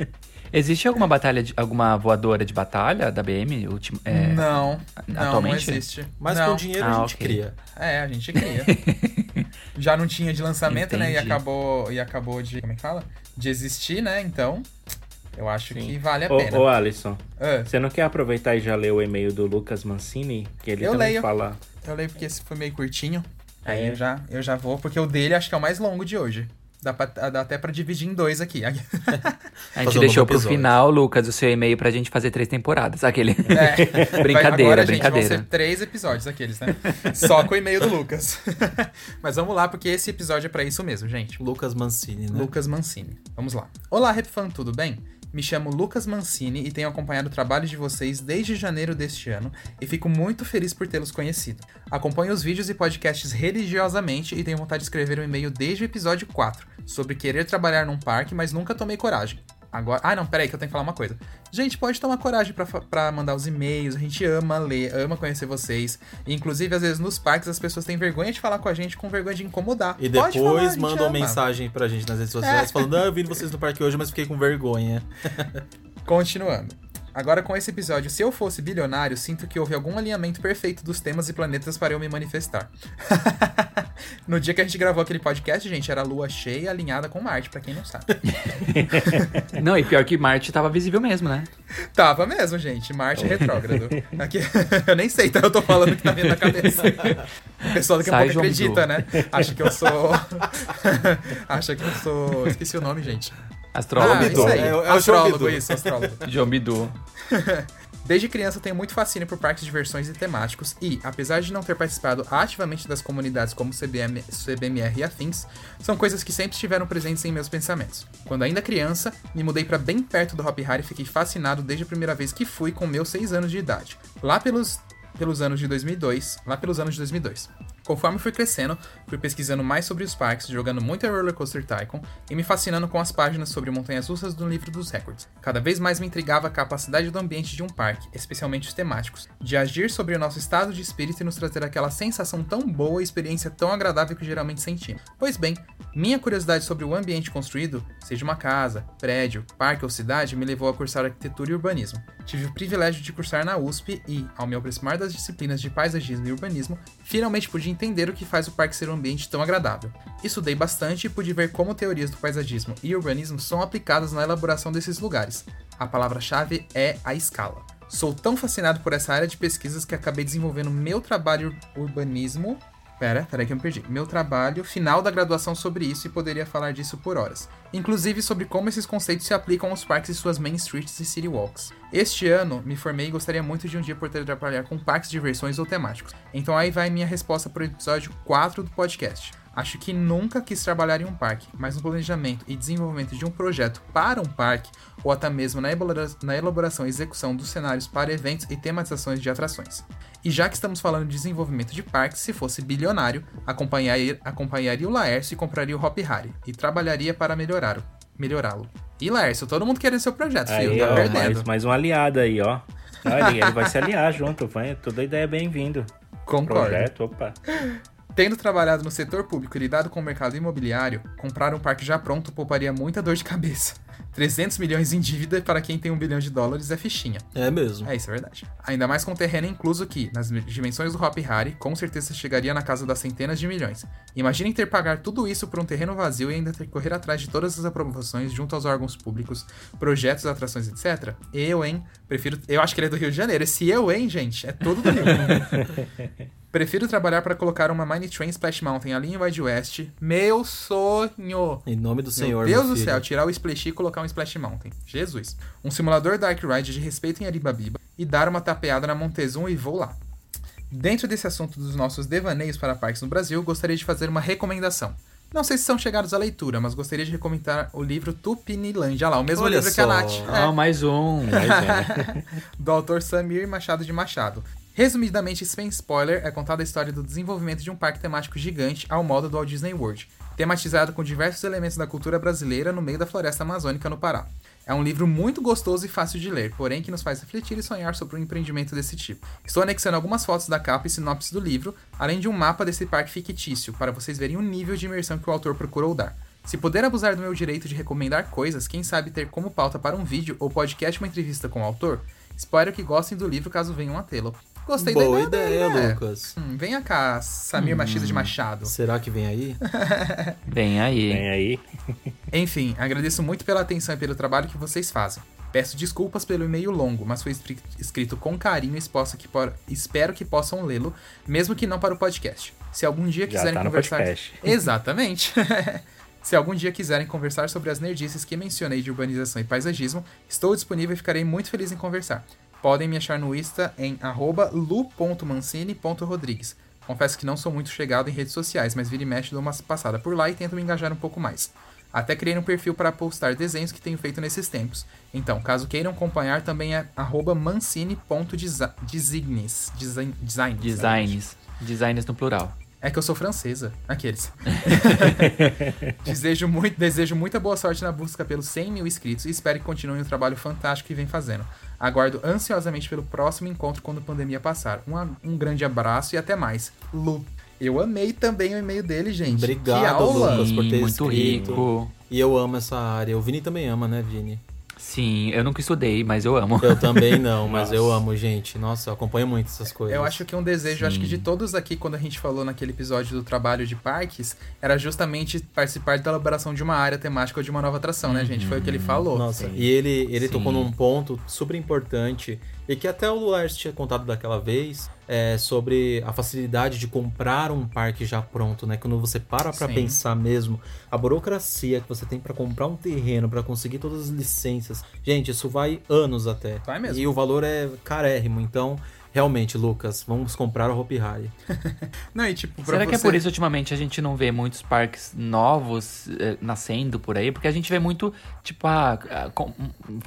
Existe alguma batalha, de, alguma voadora de batalha da BM? Ultim, é, não, não, não atualmente? existe. Mas não. com dinheiro a Ah, gente ok. cria. É, a gente cria. Já não tinha de lançamento, né? E Entendi. acabou, e acabou de. Como é que fala? De existir, né? Então, eu acho que vale a Ô, pena. ô, Alisson, Ah, você não quer aproveitar e já ler o e-mail do Lucas Mancini? Que ele Eu também leio. fala. eu leio porque esse foi meio curtinho. Aí É. eu já, eu já vou, porque o dele acho que é o mais longo de hoje. Dá, pra- dá até pra dividir em dois aqui. A gente deixou pro final, Lucas, o seu e-mail pra gente fazer três temporadas. Aquele. É. Brincadeira, Agora, gente, brincadeira. vão ser três episódios aqueles, né? Só com o e-mail do Lucas. Mas vamos lá, porque esse episódio é pra isso mesmo, gente. Lucas Mancini, né? Lucas Mancini. Vamos lá. Olá, Repfan, tudo bem? Me chamo Lucas Mancini e tenho acompanhado o trabalho de vocês desde janeiro deste ano e fico muito feliz por tê-los conhecido. Acompanho os vídeos e podcasts religiosamente e tenho vontade de escrever um e-mail desde o episódio 4 sobre querer trabalhar num parque, mas nunca tomei coragem. Agora. Ah, não, peraí, que eu tenho que falar uma coisa. Gente, pode tomar coragem pra mandar os e-mails. A gente ama ler, ama conhecer vocês. Inclusive, às vezes nos parques as pessoas têm vergonha de falar com a gente, com vergonha de incomodar. E Pode falar, depois gente mandam ama. mensagem pra gente nas redes sociais falando: Ah, eu vi vocês no parque hoje, mas fiquei com vergonha. Continuando. Agora com esse episódio, se eu fosse bilionário, sinto que houve algum alinhamento perfeito dos temas e planetas para eu me manifestar. no dia que a gente gravou aquele podcast, gente, era a lua cheia alinhada com Marte, pra quem não sabe. Não, e pior que Marte tava visível mesmo, né? Tava mesmo, gente. Marte retrógrado. Aqui, eu nem sei, então eu tô falando que tá vindo na cabeça. O pessoal daqui a pouco acredita, né? Acha que eu sou. Acha que eu sou. Esqueci o nome, gente. Astrólogo. Ah, isso aí. É é astrólogo, isso, astrólogo. João Bidu. Desde criança eu tenho muito fascínio por parques de diversões e temáticos e, apesar de não ter participado ativamente das comunidades como CBM, CBMR e afins, são coisas que sempre estiveram presentes em meus pensamentos. Quando ainda criança, me mudei para bem perto do Hop Hari e fiquei fascinado desde a primeira vez que fui com meus 6 anos de idade. Lá pelos pelos anos de 2002, lá pelos anos de 2002. Conforme fui crescendo, fui pesquisando mais sobre os parques, jogando muito a Roller Coaster Tycoon e me fascinando com as páginas sobre montanhas russas do livro dos recordes. Cada vez mais me intrigava a capacidade do ambiente de um parque, especialmente os temáticos, de agir sobre o nosso estado de espírito e nos trazer aquela sensação tão boa e experiência tão agradável que geralmente sentimos. Pois bem, minha curiosidade sobre o ambiente construído, seja uma casa, prédio, parque ou cidade, me levou a cursar arquitetura e urbanismo. Tive o privilégio de cursar na USP e, ao me aproximar das disciplinas de paisagismo e urbanismo, finalmente pude entender o que faz o parque ser um ambiente tão agradável. Estudei bastante e pude ver como teorias do paisagismo e urbanismo são aplicadas na elaboração desses lugares. A palavra-chave é a escala. Sou tão fascinado por essa área de pesquisas que acabei desenvolvendo meu trabalho urbanismo Pera, pera que eu me perdi. Meu trabalho final da graduação sobre isso e poderia falar disso por horas. Inclusive sobre como esses conceitos se aplicam aos parques e suas main streets e city walks. Este ano me formei e gostaria muito de um dia poder trabalhar com parques de diversões ou temáticos. Então aí vai minha resposta para o episódio 4 do podcast. Acho que nunca quis trabalhar em um parque, mas no planejamento e desenvolvimento de um projeto para um parque, ou até mesmo na elaboração e execução dos cenários para eventos e tematizações de atrações. E já que estamos falando de desenvolvimento de parques, se fosse bilionário, acompanharia, acompanharia o Laércio e compraria o Hop Harry, e trabalharia para melhorar- melhorá-lo. E Laércio, todo mundo querendo seu projeto, filho, Aí, tá ó, perdendo. mais, mais um aliado aí, ó. Olha, ele vai se aliar junto, vai. Toda ideia é bem-vindo. Concordo. Projeto, opa. Tendo trabalhado no setor público e lidado com o mercado imobiliário, comprar um parque já pronto pouparia muita dor de cabeça. 300 milhões em dívida para quem tem um bilhão de dólares é fichinha. É mesmo. É, isso é verdade. Ainda mais com terreno incluso que, nas dimensões do Hop Harry, com certeza chegaria na casa das centenas de milhões. Imaginem ter pagar tudo isso por um terreno vazio e ainda ter que correr atrás de todas as aprovações junto aos órgãos públicos, projetos, atrações, etc. Eu, hein? Prefiro. Eu acho que ele é do Rio de Janeiro. Esse eu, hein, gente? É todo do Rio. Prefiro trabalhar para colocar uma Mine Train Splash Mountain ali em Wide West. Meu sonho! Em nome do Senhor, Meu Deus meu do filho. céu, tirar o Splash e colocar um Splash Mountain. Jesus. Um simulador Dark Ride de respeito em Aribabiba e dar uma tapeada na Montezum e vou lá. Dentro desse assunto dos nossos devaneios para parques no Brasil, gostaria de fazer uma recomendação. Não sei se são chegados à leitura, mas gostaria de recomendar o livro Tupinilândia. Olha lá, o mesmo Olha livro que a só. Nath. Ah, mais um. do autor Samir Machado de Machado. Resumidamente, sem spoiler, é contada a história do desenvolvimento de um parque temático gigante ao modo do Walt Disney World, tematizado com diversos elementos da cultura brasileira no meio da floresta amazônica no Pará. É um livro muito gostoso e fácil de ler, porém que nos faz refletir e sonhar sobre um empreendimento desse tipo. Estou anexando algumas fotos da capa e sinopse do livro, além de um mapa desse parque fictício, para vocês verem o nível de imersão que o autor procurou dar. Se puder abusar do meu direito de recomendar coisas, quem sabe ter como pauta para um vídeo ou podcast uma entrevista com o autor? Espero que gostem do livro caso venham a tê-lo. Gostei Boa da ideia, dele, né? Lucas. Hum, venha cá, Samir Machado de Machado. Será que vem aí? Vem aí. Vem aí. Enfim, agradeço muito pela atenção e pelo trabalho que vocês fazem. Peço desculpas pelo e-mail longo, mas foi escrito com carinho e por- espero que possam lê-lo, mesmo que não para o podcast. Se algum dia Já quiserem tá no conversar. podcast. Exatamente. Se algum dia quiserem conversar sobre as nerdices que mencionei de urbanização e paisagismo, estou disponível e ficarei muito feliz em conversar. Podem me achar no Insta em arroba lu.mancini.rodrigues. Confesso que não sou muito chegado em redes sociais, mas vira e mexe dou uma passada por lá e tento me engajar um pouco mais. Até criei um perfil para postar desenhos que tenho feito nesses tempos. Então, caso queiram acompanhar, também é arroba mancini.designes. Design, designs. Designs. Designs no plural. É que eu sou francesa. Aqueles. desejo, muito, desejo muita boa sorte na busca pelos 100 mil inscritos e espero que continuem o trabalho fantástico que vem fazendo. Aguardo ansiosamente pelo próximo encontro quando a pandemia passar. Um, um grande abraço e até mais. Lu. Eu amei também o e-mail dele, gente. Obrigado. Lucas, por ter muito escrito. rico. E eu amo essa área. O Vini também ama, né, Vini? Sim, eu nunca estudei, mas eu amo. Eu também não, mas Nossa. eu amo, gente. Nossa, eu acompanho muito essas coisas. Eu acho que um desejo, acho que de todos aqui, quando a gente falou naquele episódio do trabalho de parques, era justamente participar da elaboração de uma área temática ou de uma nova atração, né, gente? Foi o que ele falou. Nossa, e ele, ele Sim. tocou num ponto super importante e que até o Lars tinha contado daquela vez é, sobre a facilidade de comprar um parque já pronto, né? Quando você para pra Sim. pensar mesmo, a burocracia que você tem pra comprar um terreno, pra conseguir todas as licenças, gente, isso vai anos até. Vai mesmo. E o valor é carérrimo, então realmente, Lucas, vamos comprar o Hopi Hari. Não, e tipo, Será que é você- por isso ultimamente a gente não vê muitos parques novos eh, nascendo por aí? Porque a gente vê muito, tipo, ah, ah, com-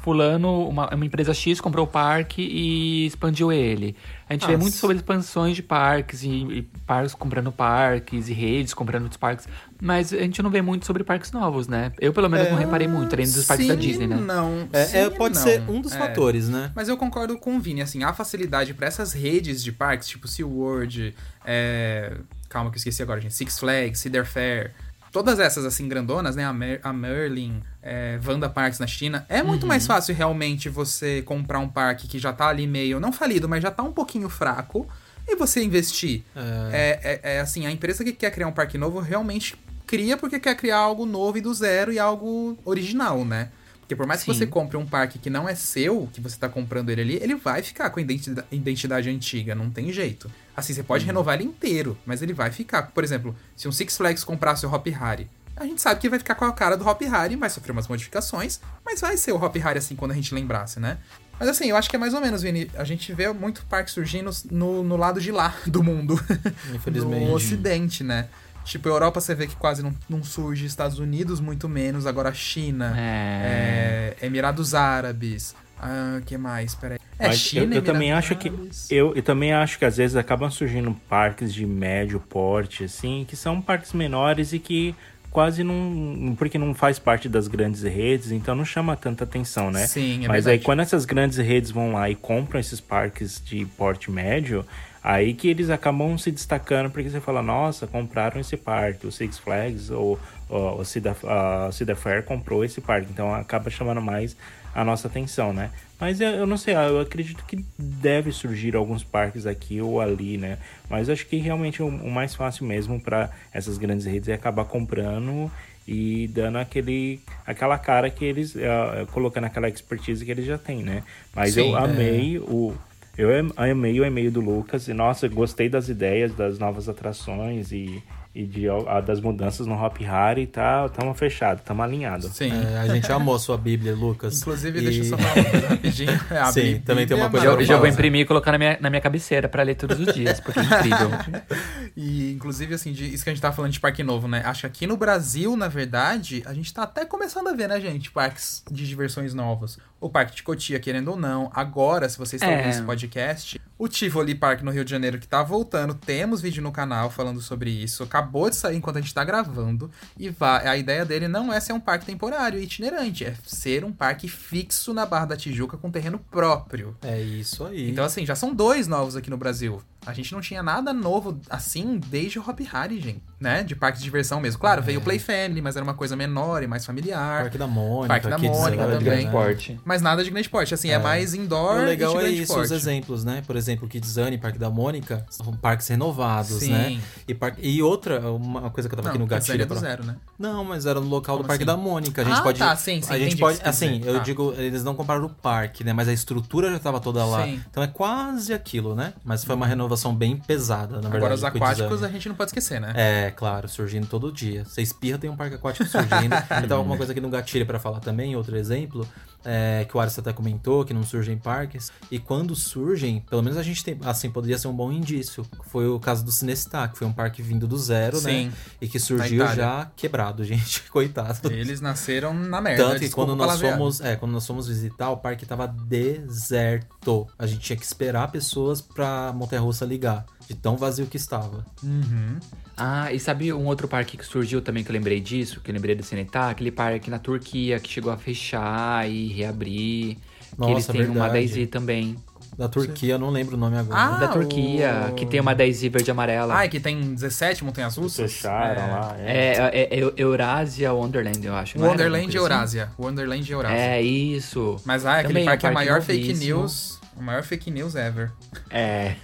fulano, uma, uma empresa X comprou o parque e expandiu ele. A gente vê Nossa. muito sobre expansões de parques e, e parques comprando parques e redes comprando outros parques, mas a gente não vê muito sobre parques novos, né? Eu pelo menos não reparei muito, além dos parques da Disney, né? Não. É, sim é, pode não. ser um dos É. fatores, né? Mas eu concordo com o Vini, assim, a facilidade pra essas redes de parques, tipo SeaWorld, é... calma que eu esqueci agora, gente, Six Flags, Cedar Fair, todas essas, assim, grandonas, né, a, Mer a Merlin, é, Vanda Parks na China, é muito Uhum. mais fácil realmente você comprar um parque que já tá ali meio, não falido, mas já tá um pouquinho fraco, e você investir. É, é- é assim, a empresa que quer criar um parque novo realmente cria porque quer criar algo novo e do zero e algo original, né? Porque por mais que Sim. você compre um parque que não é seu, que você tá comprando ele ali, ele vai ficar com a identidade, identidade antiga, não tem jeito. Assim, você pode renovar ele inteiro, mas ele vai ficar. Por exemplo, se um Six Flags comprasse o Hop Harry, a gente sabe que vai ficar com a cara do Hop Harry, vai sofrer umas modificações, mas vai ser o Hop Harry assim quando a gente lembrasse, né? Mas assim, eu acho que é mais ou menos, Vini. A gente vê muito parque surgindo no, no lado de lá do mundo. Infelizmente. No ocidente, né? Tipo, Europa você vê que quase não, não surge, Estados Unidos muito menos, agora China, É. é, Emirados Árabes, ah, que mais? Peraí. É, Mas China, eu, eu também acho que eu, eu também acho que às vezes acabam surgindo parques de médio porte assim, que são parques menores e que quase não, porque não faz parte das grandes redes, então não chama tanta atenção, né? Sim, é Mas verdade. aí quando essas grandes redes vão lá e compram esses parques de porte médio, aí que eles acabam se destacando porque você fala, nossa, compraram esse parque, o Six Flags ou, ou o Cedar Fair comprou esse parque, então acaba chamando mais a nossa atenção, né? Mas eu, eu não sei, eu acredito que deve surgir alguns parques aqui ou ali, né? Mas acho que realmente o, o mais fácil mesmo para essas grandes redes é acabar comprando e dando aquele aquela cara que eles eh, colocando aquela expertise que eles já têm, né? Mas Sim, eu é. amei o eu am- amei o e-mail do Lucas e nossa, gostei das ideias das novas atrações e, E de, a, das mudanças no Hop Harry, tá, tamo fechado, tamo alinhado. Sim. É, a gente amou a sua Bíblia, Lucas. Inclusive, E- deixa eu só falar uma coisa rapidinho. É, Sim, Bíblia também tem uma coisa Já, pra já vou imprimir e colocar na minha, na minha cabeceira pra ler todos os dias, porque é incrível. E, inclusive, assim, de, isso que a gente tá falando de parque novo, né? Acho que aqui no Brasil, na verdade, a gente tá até começando a ver, né, gente? Parques de diversões novos. O Parque de Cotia, querendo ou não. Agora, se vocês estão É. ouvindo esse podcast, o Tivoli Park no Rio de Janeiro, que tá voltando. Temos vídeo no canal falando sobre isso. Acabou de sair enquanto a gente tá gravando. E vai, a ideia dele não é ser um parque temporário e itinerante, é ser um parque fixo na Barra da Tijuca com terreno próprio. É isso aí. Então, assim, já são dois novos aqui no Brasil. A gente não tinha nada novo assim desde o Hop Harry, gente, né? De parque de diversão mesmo. Claro, veio o Play Family, mas era uma coisa menor e mais familiar. Parque da Mônica, Parque da Mônica também. Grande né? porte. Mas nada de grande porte, assim, é, mais indoor O legal de é grande isso, porte. os exemplos, né? Por exemplo, Kidzane, Parque da Mônica, são parques renovados, Sim. né? E, par- e outra, uma coisa que eu tava aqui no Não, gatilho. é do zero, né? Não, mas era no local Como do Parque assim? da Mônica. A gente Ah, pode. tá, sim, sim, A gente pode. Assim, eu. Tá. digo, eles não compraram o parque, né? Mas a estrutura já tava toda lá. Sim. Então é quase aquilo, né? Mas foi uma renovação bem pesada, na verdade. Agora, os aquáticos a gente não pode esquecer, né? É, claro, surgindo todo dia. Você espirra, tem um parque aquático surgindo. eu tava com uma coisa aqui no gatilho pra falar também, outro exemplo, é, que o Aris até comentou, que não surgem parques. E quando surgem, pelo menos a gente tem, assim, poderia ser um bom indício. Foi o caso do Cinestar, que foi um parque vindo do zero, Sim. né? E que surgiu já quebrado, gente. Coitado. Eles nasceram na merda. Tanto que quando nós fomos, é, quando nós fomos visitar, o parque tava deserto. A gente tinha que esperar pessoas pra montanha-russa ligar, de tão vazio que estava. Uhum. Ah, e sabe um outro parque que surgiu também que eu lembrei disso, que eu lembrei do Cinetar? Aquele parque na Turquia que chegou a fechar e reabrir. que Nossa, eles têm uma verdade. 10i também. Da Turquia, eu não lembro o nome agora. Ah, da Turquia, o- que tem uma 10i verde e amarela. Ai, que tem 17 montanhas russas. Fecharam É. lá. É, é, é Eurásia Wonderland, eu acho. Wonderland e coisa Eurásia. Wonderland e assim? Eurásia. É, isso. Mas ah, aquele Também é parque é a parque maior fake news. O maior fake news ever. É.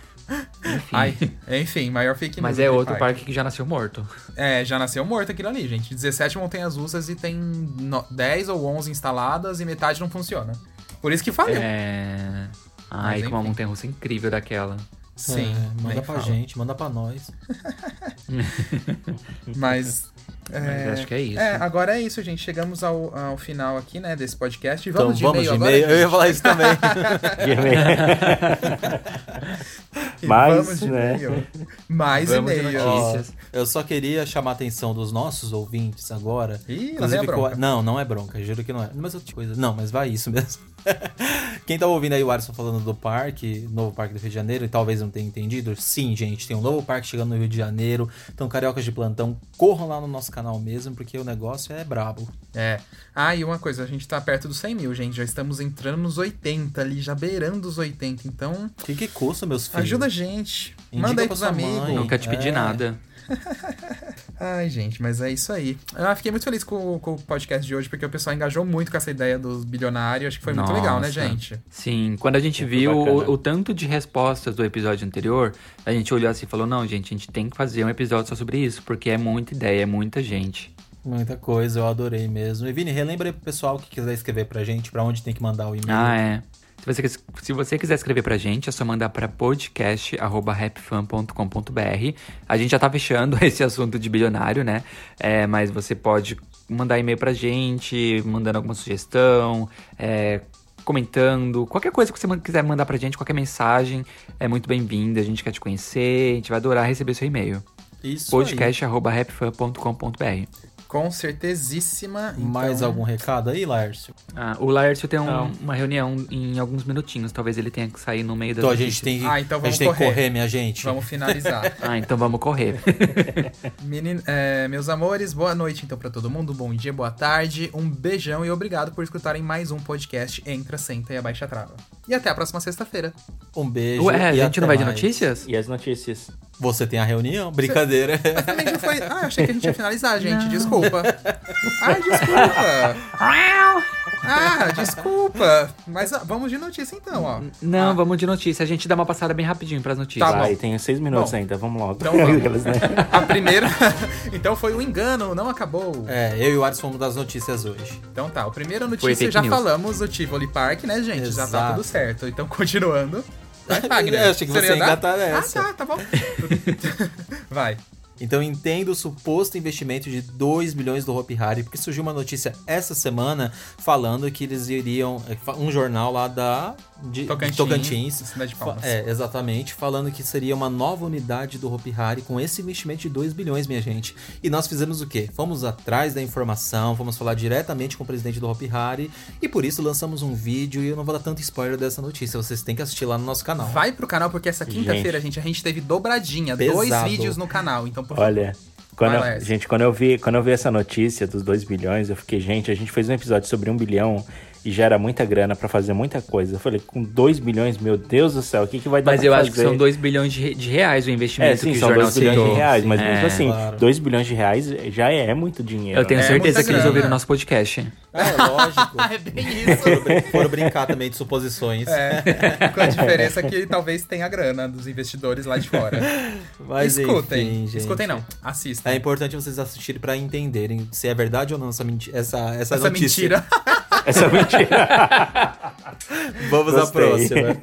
Enfim. Ai, enfim, maior fake news. Mas é outro parque que já nasceu morto. É, já nasceu morto aquilo ali, gente. 17 montanhas russas e tem no- 10 ou 11 instaladas e metade não funciona. Por isso que faliu. É. Ai, Mas que uma montanha russa incrível daquela. Sim, É, manda pra fala. gente, manda pra nós. Mas. Mas acho que é isso. É, agora é isso, gente. Chegamos ao, ao final aqui, né, desse podcast. Então Vamos de vamos de e-mail agora. e-mail. Eu ia falar isso também. Mas, Vamos de né? e-mail. Mais Vamos de e-mail. eu só queria chamar a atenção dos nossos ouvintes agora. Ih, a com- bronca. Não, não é bronca, juro que não é. Mas outra coisa. Não, mas vai isso mesmo. Quem tá ouvindo aí o Alisson falando do parque, novo parque do Rio de Janeiro, e talvez não tenha entendido, sim, gente, tem um novo parque chegando no Rio de Janeiro. Então, cariocas de plantão, corram lá no nosso canal mesmo, porque o negócio é brabo. É. Ah, e uma coisa, a gente tá perto dos 100 mil, gente. Já estamos entrando nos 80 ali, já beirando os 80. Então, O que, que custa, meus filhos? ajuda a gente. Indica Manda aí pros amigos. mãe. Nunca te pedi É. nada. Ai, gente, mas é isso aí. Eu fiquei muito feliz com, com o podcast de hoje, porque o pessoal engajou muito com essa ideia dos bilionários. Acho que foi muito Nossa. legal, né, gente? Sim, quando a gente Muito viu o, o tanto de respostas do episódio anterior, a gente olhou assim e falou: não, gente, a gente tem que fazer um episódio só sobre isso, porque é muita ideia, é muita gente. Muita coisa, eu adorei mesmo. E Vini, relembra aí pro pessoal que quiser escrever pra gente, pra onde tem que mandar o e-mail. Ah, é. Se você, se você quiser escrever pra gente, é só mandar pra podcast.rapfan.com.br. A gente já tá fechando esse assunto de bilionário, né? É, mas você pode mandar e-mail pra gente, mandando alguma sugestão, é, comentando, qualquer coisa que você quiser mandar pra gente, qualquer mensagem, é muito bem-vinda. A gente quer te conhecer, a gente vai adorar receber seu e-mail. Isso podcast.rapfan.com.br. Com certezíssima. Então, Mais algum recado aí, Lárcio? Ah, o Laércio tem um- uma reunião em alguns minutinhos, talvez ele tenha que sair no meio das Então a gente notícias. tem que, Ah, então a vamos gente tem que correr. correr, minha gente. Vamos finalizar. Ah, então vamos correr. Menin- é, meus amores, boa noite então pra todo mundo, bom dia, boa tarde, um beijão e obrigado por escutarem mais um podcast Entra, Senta e Abaixa a Trava. E até a próxima sexta-feira. Um beijo. Ué, a e gente não até vai de mais. notícias? E as notícias? Você tem a reunião? Brincadeira. Mas também já foi. Ah, eu achei que a gente ia finalizar, gente. Desculpa. Ai, desculpa. Ah, desculpa. Mas ah, vamos de notícia então, ó. Não, Ah. vamos de notícia. A gente dá uma passada bem rapidinho pras notícias. Tá bom. Vai, tem seis minutos Bom, ainda, vamos logo. então vamos. Né? A primeira. então foi um engano, não acabou. É, eu e o Alisson fomos das notícias hoje. Então tá, a primeira Foi notícia já news. falamos, o Tivoli Park, né, gente? Já tá Exato. tudo certo. Então, continuando. Vai, Fagner. Eu achei que você ia engatar nessa. Ah, tá, tá bom. Vai. Então entenda o suposto investimento de 2 bilhões do Hopi Hari, porque surgiu uma notícia essa semana falando que eles iriam. Um jornal lá da. De Tocantins, de Tocantins cidade de Palmas. É, exatamente, falando que seria uma nova unidade do Hopi Hari com esse investimento de 2 bilhões, minha gente. E nós fizemos o quê? Fomos atrás da informação, fomos falar diretamente com o presidente do Hopi Hari e por isso lançamos um vídeo e eu não vou dar tanto spoiler dessa notícia, vocês têm que assistir lá no nosso canal. Vai pro canal porque essa quinta-feira, gente, a gente teve dobradinha, dois Pesado. vídeos no canal. Então, por Olha, quando eu- gente, quando eu, vi, quando eu vi essa notícia dos 2 bilhões, eu fiquei, gente, a gente fez um episódio sobre 1 bilhão e já era muita grana pra fazer muita coisa. Eu falei, com 2 bilhões, meu Deus do céu, o que, que vai dar Mas eu fazer? acho que são 2 bilhões de, de reais o investimento É, sim, que são o jornal 2 bilhões citou. de reais, mas É. mesmo assim, Claro. 2 bilhões de reais já é muito dinheiro. Eu tenho É certeza muita que eles ouviram nosso podcast. É, lógico. é bem isso. foram, brin- foram brincar também de suposições. É, com a diferença que talvez tenha grana dos investidores lá de fora. Mas Escutem. enfim, gente. Escutem não, assistam. É importante vocês assistirem pra entenderem se é verdade ou não essa, menti essa, essa, Essa notícia. mentira. Essa mentira. Vamos à Gostei. próxima.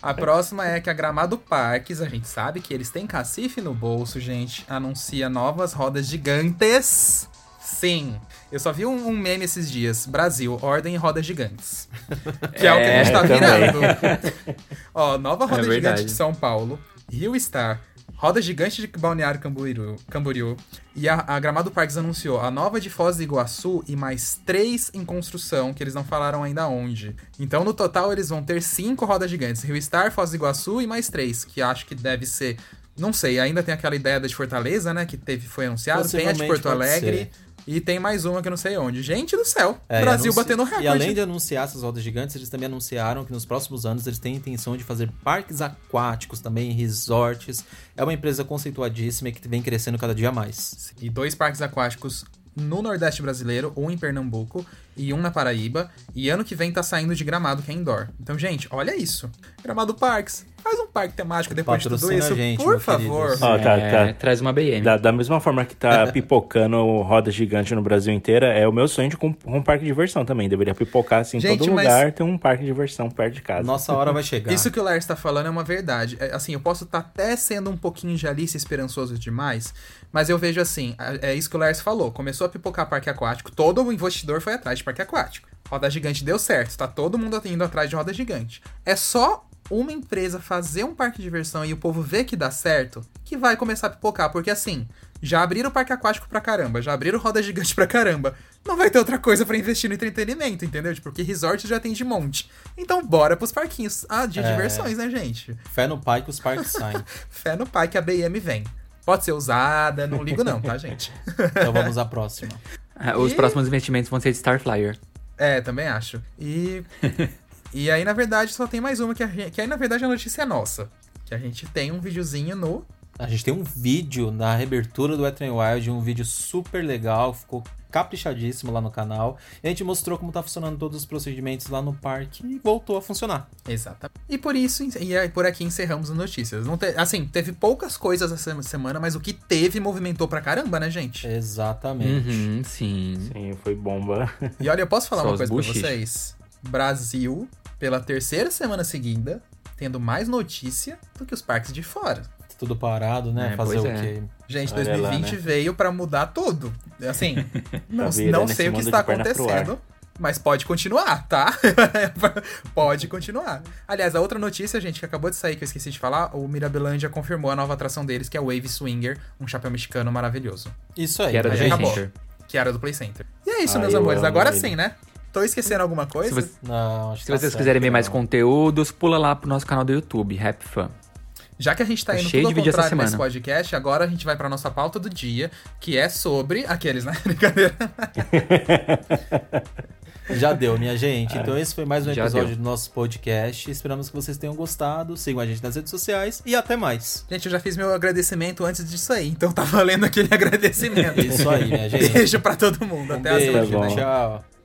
A próxima é que a Gramado Parques, a gente sabe que eles têm cacife no bolso, gente, anuncia novas rodas gigantes. Sim. Eu só vi um, um meme esses dias. Brasil, ordem e rodas gigantes. Que é, o que a gente tá também. virando. Ó, nova roda É gigante verdade. de São Paulo, Rio Star, roda gigante de Balneário Camboriú, Camboriú e a, a Gramado Parques anunciou a nova de Foz do Iguaçu e mais três em construção, que eles não falaram ainda onde. Então, no total, eles vão ter cinco rodas gigantes. Rio Star, Foz do Iguaçu e mais três, que acho que deve ser... Não sei, ainda tem aquela ideia da de Fortaleza, né, que teve, foi anunciado. Tem a de Porto Alegre. ser. E tem mais uma que eu não sei onde. Gente do céu, É, Brasil batendo recorde. E além de anunciar essas rodas gigantes, eles também anunciaram que nos próximos anos eles têm a intenção de fazer parques aquáticos também, resorts. É uma empresa conceituadíssima e que vem crescendo cada dia mais. e dois parques aquáticos no Nordeste brasileiro, um em Pernambuco e um na Paraíba. E ano que vem tá saindo de Gramado, que é indoor. Então, gente, olha isso. Gramado Parques. Faz um parque temático depois de tudo Patrocina isso, gente, por favor. tá, É, tá. Traz uma BM. Da, da mesma forma que tá pipocando roda gigante no Brasil inteiro, é o meu sonho de com um parque de diversão também. Deveria pipocar assim em Gente, todo mas- lugar, ter um parque de diversão perto de casa. Nossa hora vai chegar. Isso que o Lars tá falando é uma verdade. É, assim, eu posso estar até sendo um pouquinho de Alice esperançoso demais, mas eu vejo assim, é é isso que o Lars falou. Começou a pipocar parque aquático, todo o investidor foi atrás de parque aquático. Roda gigante deu certo, tá todo mundo indo atrás de roda gigante. É só uma empresa fazer um parque de diversão e o povo ver que dá certo, que vai começar a pipocar, porque assim, já abriram o parque aquático pra caramba, já abriram roda gigante pra caramba. Não vai ter outra coisa pra investir no entretenimento, entendeu? Tipo, Porque resort já tem de monte. Então bora pros parquinhos ah, de É. diversões, né, gente? Fé no pai que os parques saem. Fé no pai que a BM vem. Pode ser usada, não ligo não, tá, gente? Então vamos à próxima. Ah, Os E- próximos investimentos vão ser de Starflyer. É, também acho. E. e aí, na verdade, só tem mais uma que, a gente, que aí, na verdade, a notícia é nossa. Que a gente tem um videozinho no. A gente tem um vídeo na reabertura do Wet n Wild, um vídeo super legal, ficou caprichadíssimo lá no canal. E a gente mostrou como tá funcionando todos os procedimentos lá no parque e voltou a funcionar. Exatamente. E por isso, e aí, por aqui encerramos as notícias. Não te- assim, teve poucas coisas essa semana, mas o que teve movimentou pra caramba, né, gente? Exatamente. Uhum, sim. Sim, foi bomba. E olha, eu posso falar Só uma coisa pra buchiches. vocês? Brasil, pela terceira semana seguida, tendo mais notícia do que os parques de fora. Tudo parado, né? É, Fazer o é. quê? Gente, Olha 2020 lá, né? veio pra mudar tudo. Assim, não, vida não sei o que está acontecendo, mas pode continuar, tá? pode continuar. Aliás, a outra notícia, gente, que acabou de sair, que eu esqueci de falar, o Mirabilândia confirmou a nova atração deles, que é o Wave Swinger, um chapéu mexicano maravilhoso, Isso aí. Que era a do Play. Center. que era do Play Center. E é isso, Ah, meus eu amores. amo Agora ele. sim, né? Tô esquecendo alguma coisa? Se você- Não, acho que Se tá vocês certo, quiserem ver mais não. conteúdos, pula lá pro nosso canal do YouTube, Rap Fan. Já que a gente tá Tá indo cheio tudo de ao contrário nesse podcast, agora a gente vai pra nossa pauta do dia, que é sobre aqueles, né? Brincadeira. Já deu, minha gente. Então esse foi mais um Já episódio deu. do nosso podcast. Esperamos que vocês tenham gostado. Sigam a gente nas redes sociais e até mais. Gente, eu já fiz meu agradecimento antes disso aí, então tá valendo aquele agradecimento. Isso aí, minha gente. Beijo pra todo mundo. Um Até a beijo, semana que bom.